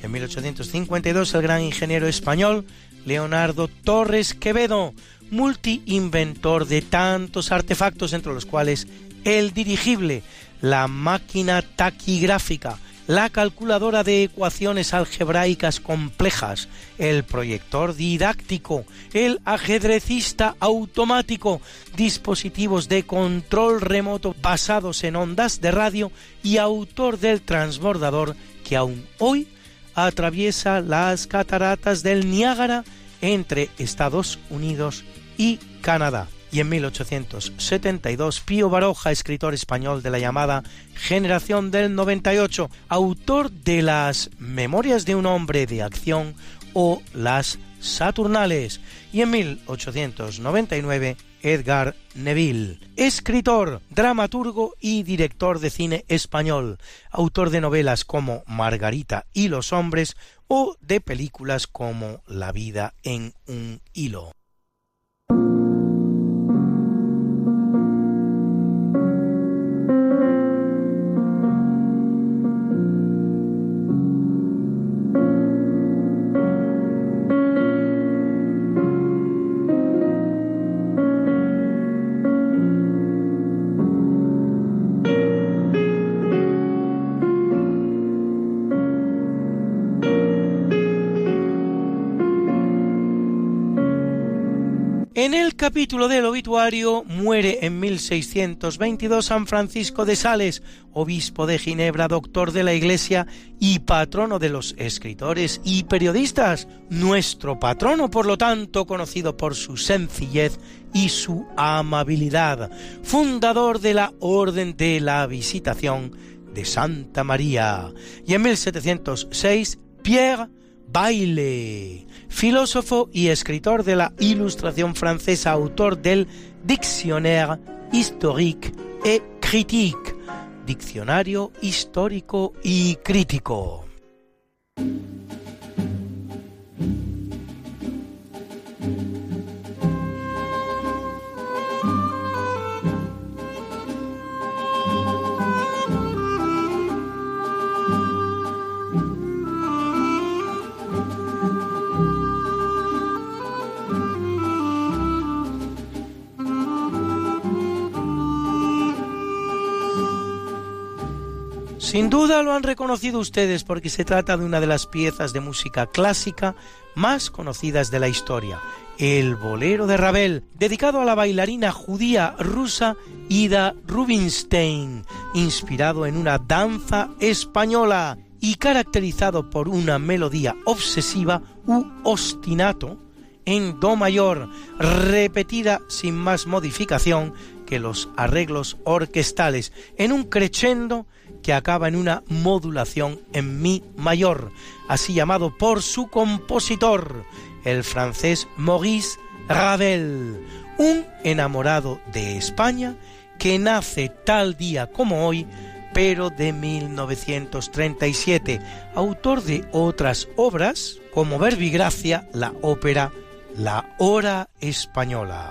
En 1852 el gran ingeniero español Leonardo Torres Quevedo, multi-inventor de tantos artefactos entre los cuales el dirigible, la máquina taquigráfica, la calculadora de ecuaciones algebraicas complejas, el proyector didáctico, el ajedrecista automático, dispositivos de control remoto basados en ondas de radio y autor del transbordador que aún hoy atraviesa las cataratas del Niágara entre Estados Unidos y Canadá. Y en 1872, Pío Baroja, escritor español de la llamada Generación del 98, autor de las Memorias de un hombre de acción o las Saturnales. Y en 1899, Edgar Neville, escritor, dramaturgo y director de cine español, autor de novelas como Margarita y los hombres o de películas como La vida en un hilo. En el capítulo del obituario muere en 1622 San Francisco de Sales, obispo de Ginebra, doctor de la Iglesia y patrono de los escritores y periodistas. Nuestro patrono, por lo tanto, conocido por su sencillez y su amabilidad, fundador de la Orden de la Visitación de Santa María. Y en 1706, Pierre Baile, filósofo y escritor de la Ilustración francesa, autor del Dictionnaire historique et critique, diccionario histórico y crítico. Sin duda lo han reconocido ustedes porque se trata de una de las piezas de música clásica más conocidas de la historia, el bolero de Ravel, dedicado a la bailarina judía rusa Ida Rubinstein, inspirado en una danza española y caracterizado por una melodía obsesiva u ostinato en do mayor, repetida sin más modificación que los arreglos orquestales, en un crescendo que acaba en una modulación en mi mayor, así llamado por su compositor, el francés Maurice Ravel, un enamorado de España que nace tal día como hoy, pero de 1937, autor de otras obras como Verbigracia, la ópera La Hora Española.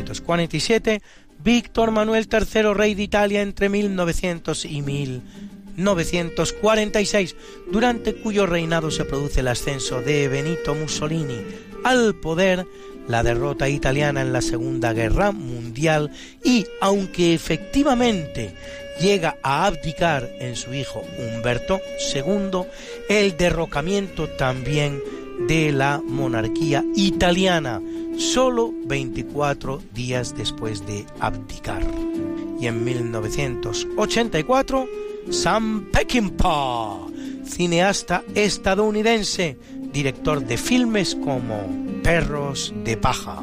1947, Víctor Manuel III, rey de Italia entre 1900 y 1946, durante cuyo reinado se produce el ascenso de Benito Mussolini al poder, la derrota italiana en la Segunda Guerra Mundial y, aunque efectivamente llega a abdicar en su hijo Humberto II, el derrocamiento también de la monarquía italiana, solo 24 días después de abdicar. Y en 1984, Sam Peckinpah, cineasta estadounidense, director de filmes como Perros de Paja.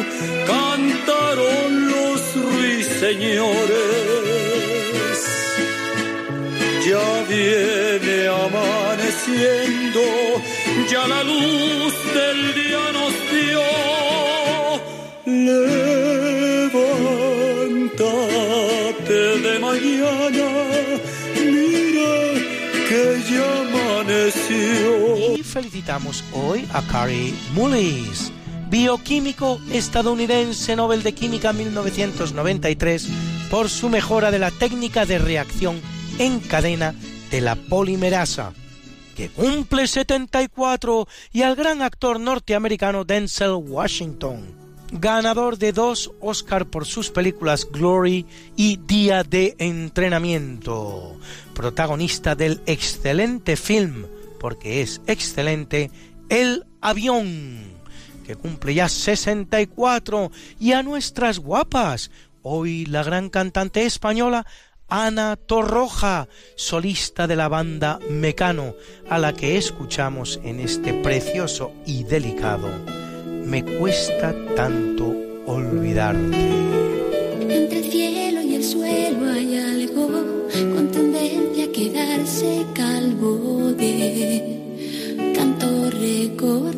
ruiseñores. Ya viene amaneciendo, ya la luz del día nos dio. Levántate de mañana, mira que ya amaneció. Y felicitamos hoy a Carrie Mullis, bioquímico estadounidense Nobel de Química 1993 por su mejora de la técnica de reacción en cadena de la polimerasa, que cumple 74, y al gran actor norteamericano Denzel Washington, ganador de dos Oscar por sus películas Glory y Día de Entrenamiento, protagonista del excelente film, porque es excelente, El Avión, cumple ya 64, y a nuestras guapas, hoy la gran cantante española Ana Torroja, solista de la banda Mecano, a la que escuchamos en este precioso y delicado Me cuesta tanto olvidarte. Entre el cielo y el suelo hay algo con tendencia a quedarse calvo de tanto recordar.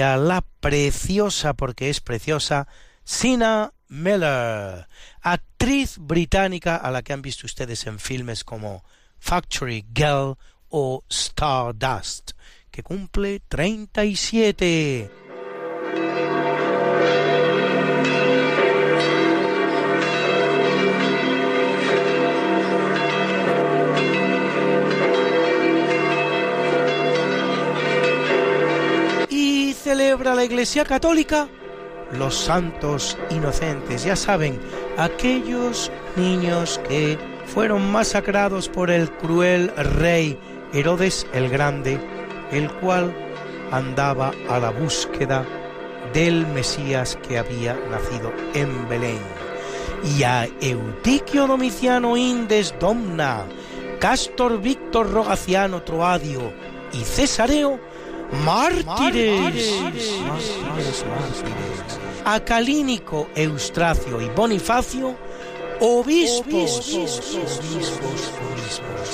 A la preciosa, porque es preciosa, Sina Miller, actriz británica a la que han visto ustedes en filmes como Factory Girl o Stardust, que cumple 37. Celebra la Iglesia Católica los santos inocentes, ya saben, aquellos niños que fueron masacrados por el cruel rey Herodes el Grande, el cual andaba a la búsqueda del Mesías que había nacido en Belén. Y a Eutiquio Domiciano Indes Domna, Castor Víctor Rogaciano Troadio y Cesareo, mártires, a Calínico Eustracio y Bonifacio, obispos,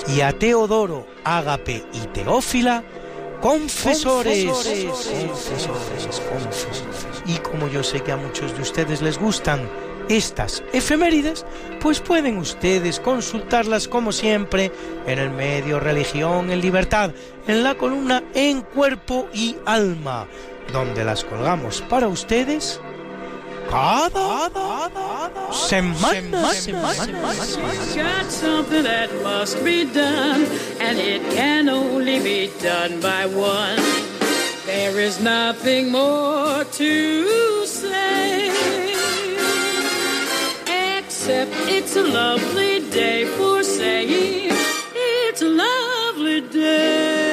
y a Teodoro, Ágape y Teófila, confesores. Y como yo sé que a muchos de ustedes les gustan estas efemérides, pues pueden ustedes consultarlas como siempre en el medio Religión en Libertad, en la columna En Cuerpo y Alma, donde las colgamos para ustedes cada semana. It's a lovely day for saying it's a lovely day.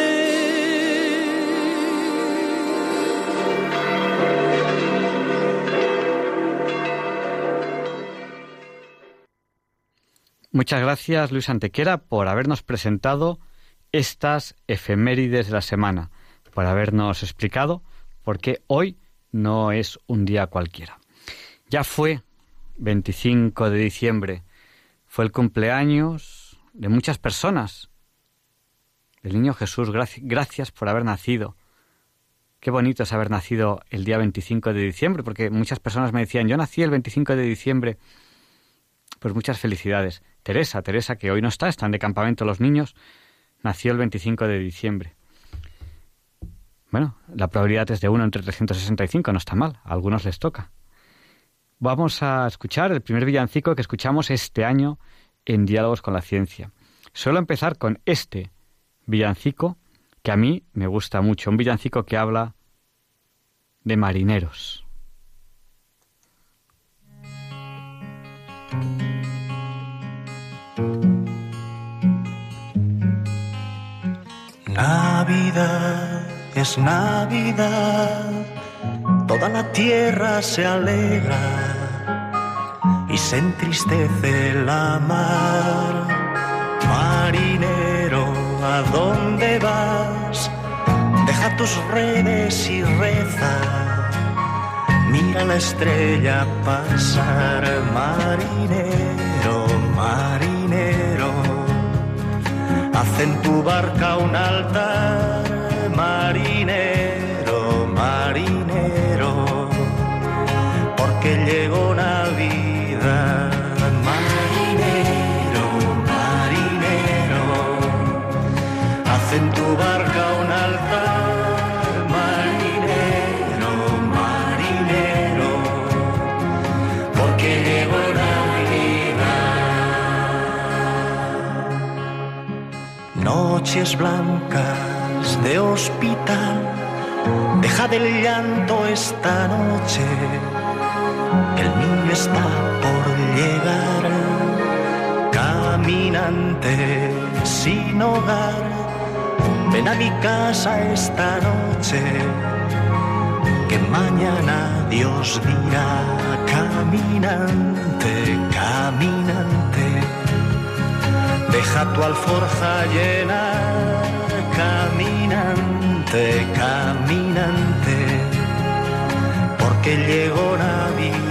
Muchas gracias, Luis Antequera, por habernos presentado estas efemérides de la semana, por habernos explicado por qué hoy no es un día cualquiera. Ya fue 25 de diciembre, fue el cumpleaños de muchas personas, del niño Jesús, gracias por haber nacido. Qué bonito es haber nacido el día 25 de diciembre, porque muchas personas me decían, yo nací el 25 de diciembre. Pues muchas felicidades. Teresa, Teresa, que hoy no está, están de campamento los niños, nació el 25 de diciembre. Bueno, la probabilidad es de 1 entre 365, no está mal, a algunos les toca. Vamos a escuchar el primer villancico que escuchamos este año en Diálogos con la Ciencia. Suelo empezar con este villancico que a mí me gusta mucho, un villancico que habla de marineros. Navidad es Navidad, toda la tierra se alegra y se entristece la mar. Marinero, ¿a dónde vas? Deja tus redes y reza. Mira la estrella pasar, marinero, marinero. Haz en tu barca un altar, marinero, marinero, llegó Navidad. Marinero, marinero, haz en tu barca un altar, marinero, marinero, porque llegó Navidad. Noches blancas de hospital, deja del llanto esta noche, el niño está por llegar, caminante sin hogar, ven a mi casa esta noche, que mañana Dios dirá, caminante, caminante, deja tu alforja llena, caminante, caminante, porque llegó Navidad,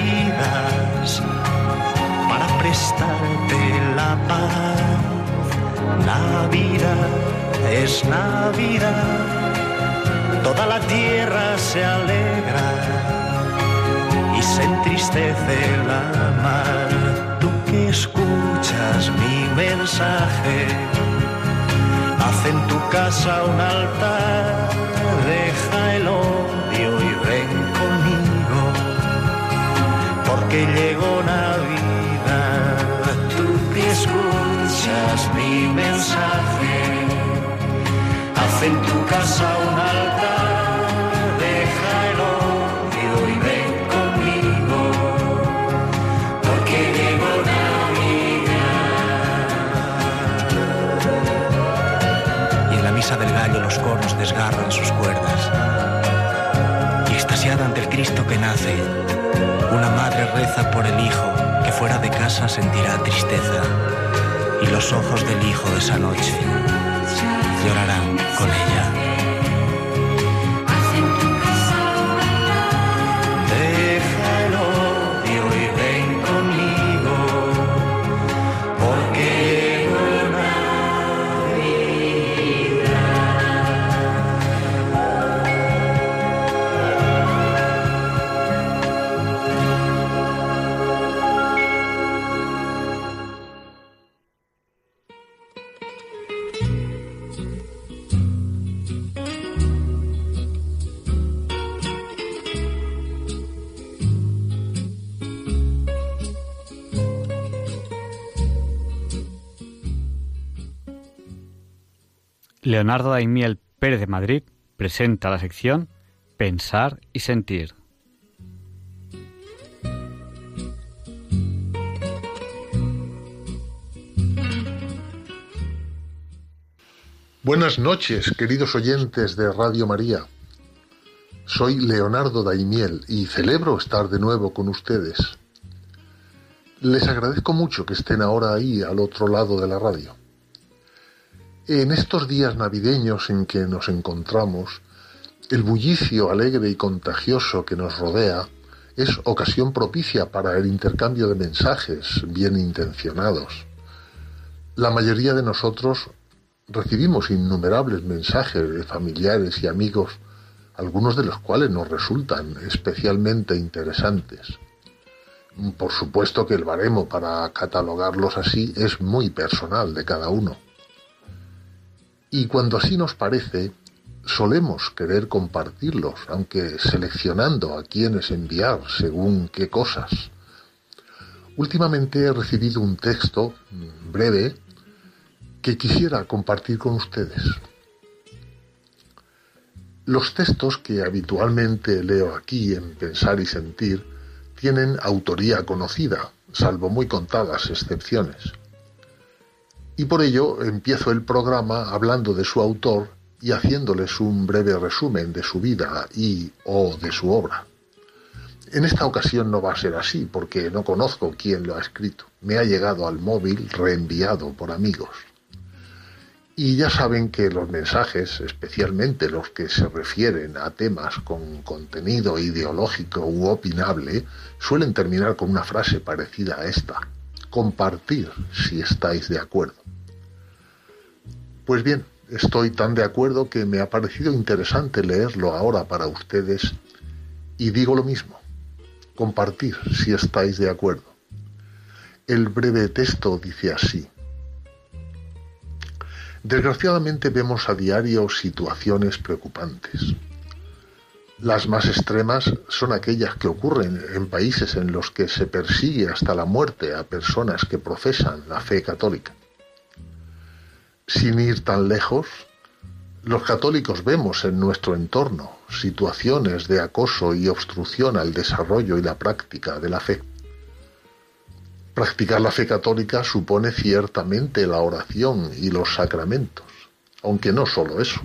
prestarte la paz. Navidad es Navidad, toda la tierra se alegra y se entristece la mar. Tu escuchas mi mensaje, haz en tu casa un altar, deja el odio y ven conmigo, porque llegó Navidad, escuchas mi mensaje, haz en tu casa un altar, deja el odio y ven conmigo, porque llegó y en la misa del gallo los cornos desgarran sus cuerdas. Y extasiada ante el Cristo que nace, una madre reza por el hijo que fuera de casa sentirá tristeza. Y los ojos del hijo de esa noche llorarán con ella. Leonardo Daimiel Pérez de Madrid presenta la sección Pensar y Sentir. Buenas noches, queridos oyentes de Radio María. Soy Leonardo Daimiel y celebro estar de nuevo con ustedes. Les agradezco mucho que estén ahora ahí al otro lado de la radio. En estos días navideños en que nos encontramos, el bullicio alegre y contagioso que nos rodea es ocasión propicia para el intercambio de mensajes bien intencionados. La mayoría de nosotros recibimos innumerables mensajes de familiares y amigos, algunos de los cuales nos resultan especialmente interesantes. Por supuesto que el baremo para catalogarlos así es muy personal de cada uno. Y cuando así nos parece, solemos querer compartirlos, aunque seleccionando a quienes enviar según qué cosas. Últimamente he recibido un texto mm, breve que quisiera compartir con ustedes. Los textos que habitualmente leo aquí en Pensar y Sentir tienen autoría conocida, salvo muy contadas excepciones. Y por ello empiezo el programa hablando de su autor y haciéndoles un breve resumen de su vida y o de su obra. En esta ocasión no va a ser así porque no conozco quién lo ha escrito. Me ha llegado al móvil reenviado por amigos. Y ya saben que los mensajes, especialmente los que se refieren a temas con contenido ideológico u opinable, suelen terminar con una frase parecida a esta. Compartir si estáis de acuerdo. Pues bien, estoy tan de acuerdo que me ha parecido interesante leerlo ahora para ustedes y digo lo mismo. Compartir si estáis de acuerdo. El breve texto dice así. Desgraciadamente vemos a diario situaciones preocupantes. Las más extremas son aquellas que ocurren en países en los que se persigue hasta la muerte a personas que profesan la fe católica. Sin ir tan lejos, los católicos vemos en nuestro entorno situaciones de acoso y obstrucción al desarrollo y la práctica de la fe. Practicar la fe católica supone ciertamente la oración y los sacramentos, aunque no solo eso.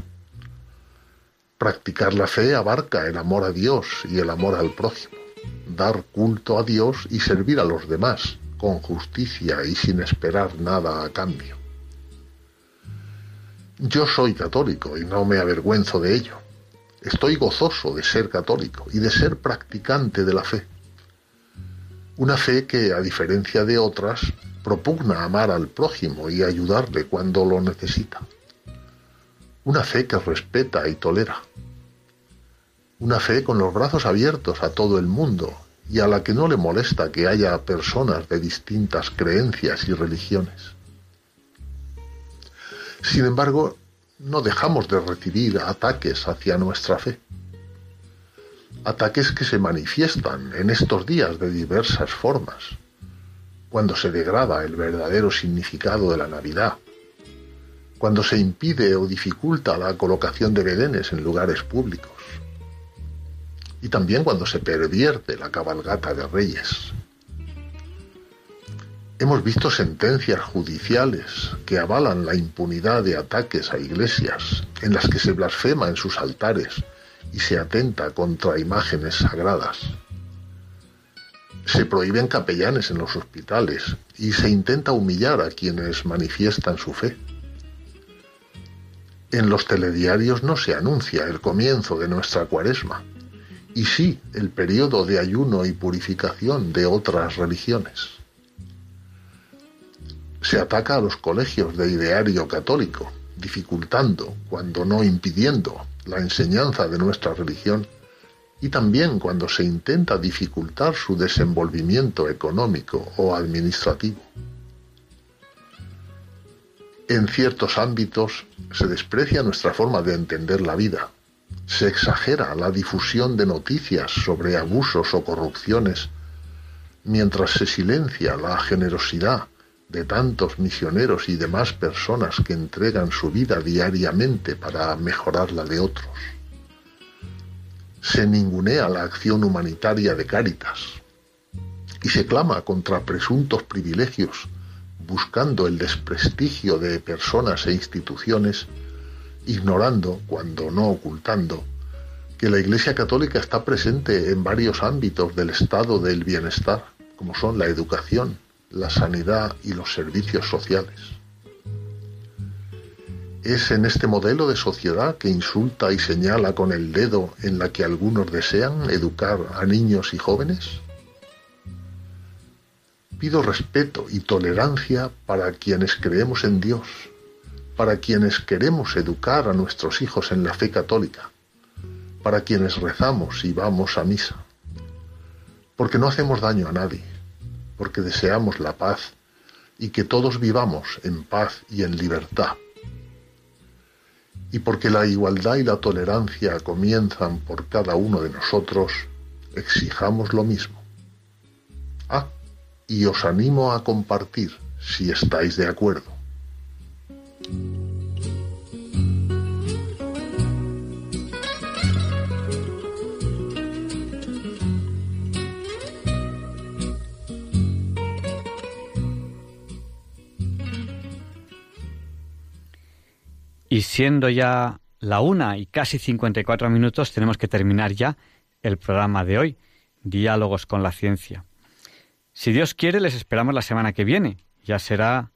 Practicar la fe abarca el amor a Dios y el amor al prójimo, dar culto a Dios y servir a los demás con justicia y sin esperar nada a cambio. Yo soy católico y no me avergüenzo de ello. Estoy gozoso de ser católico y de ser practicante de la fe. Una fe que, a diferencia de otras, propugna amar al prójimo y ayudarle cuando lo necesita. Una fe que respeta y tolera. Una fe con los brazos abiertos a todo el mundo y a la que no le molesta que haya personas de distintas creencias y religiones. Sin embargo, no dejamos de recibir ataques hacia nuestra fe. Ataques que se manifiestan en estos días de diversas formas, cuando se degrada el verdadero significado de la Navidad, cuando se impide o dificulta la colocación de bedenes en lugares públicos, y también cuando se pervierte la cabalgata de reyes. Hemos visto sentencias judiciales que avalan la impunidad de ataques a iglesias en las que se blasfema en sus altares y se atenta contra imágenes sagradas. Se prohíben capellanes en los hospitales y se intenta humillar a quienes manifiestan su fe. En los telediarios no se anuncia el comienzo de nuestra cuaresma, y sí el periodo de ayuno y purificación de otras religiones. Se ataca a los colegios de ideario católico, dificultando, cuando no impidiendo, la enseñanza de nuestra religión y también cuando se intenta dificultar su desenvolvimiento económico o administrativo. En ciertos ámbitos se desprecia nuestra forma de entender la vida, se exagera la difusión de noticias sobre abusos o corrupciones, mientras se silencia la generosidad de tantos misioneros y demás personas que entregan su vida diariamente para mejorar la de otros. Se ningunea la acción humanitaria de Cáritas y se clama contra presuntos privilegios, buscando el desprestigio de personas e instituciones, ignorando, cuando no ocultando, que la Iglesia Católica está presente en varios ámbitos del estado del bienestar, como son la educación, la sanidad y los servicios sociales. ¿Es en este modelo de sociedad que insulta y señala con el dedo en la que algunos desean educar a niños y jóvenes? Pido respeto y tolerancia para quienes creemos en Dios, para quienes queremos educar a nuestros hijos en la fe católica, para quienes rezamos y vamos a misa, porque no hacemos daño a nadie porque deseamos la paz y que todos vivamos en paz y en libertad. Y porque la igualdad y la tolerancia comienzan por cada uno de nosotros, exijamos lo mismo. Ah, y os animo a compartir si estáis de acuerdo. Y siendo ya la una y casi 54 minutos, tenemos que terminar ya el programa de hoy, Diálogos con la Ciencia. Si Dios quiere, les esperamos la semana que viene. Ya será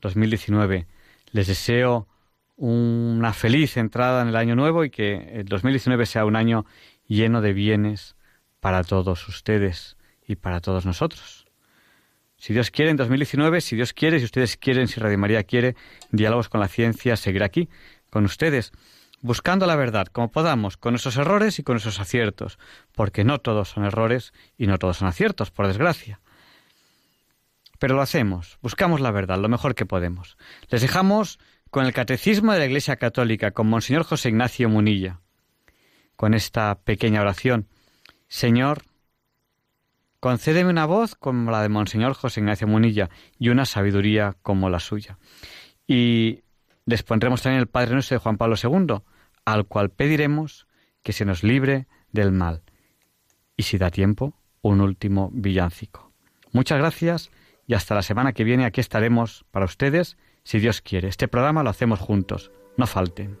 2019. Les deseo una feliz entrada en el año nuevo y que el 2019 sea un año lleno de bienes para todos ustedes y para todos nosotros. Si Dios quiere, en 2019, si Dios quiere, si ustedes quieren, si Radio María quiere, Diálogos con la Ciencia seguirá aquí, con ustedes, buscando la verdad como podamos, con nuestros errores y con nuestros aciertos, porque no todos son errores y no todos son aciertos, por desgracia. Pero lo hacemos, buscamos la verdad, lo mejor que podemos. Les dejamos con el Catecismo de la Iglesia Católica, con Monseñor José Ignacio Munilla, con esta pequeña oración. Señor, Concédeme una voz como la de Monseñor José Ignacio Munilla y una sabiduría como la suya. Y les pondremos también el Padre Nuestro de Juan Pablo II, al cual pediremos que se nos libre del mal. Y si da tiempo, un último villancico. Muchas gracias y hasta la semana que viene aquí estaremos para ustedes, si Dios quiere. Este programa lo hacemos juntos. No falten.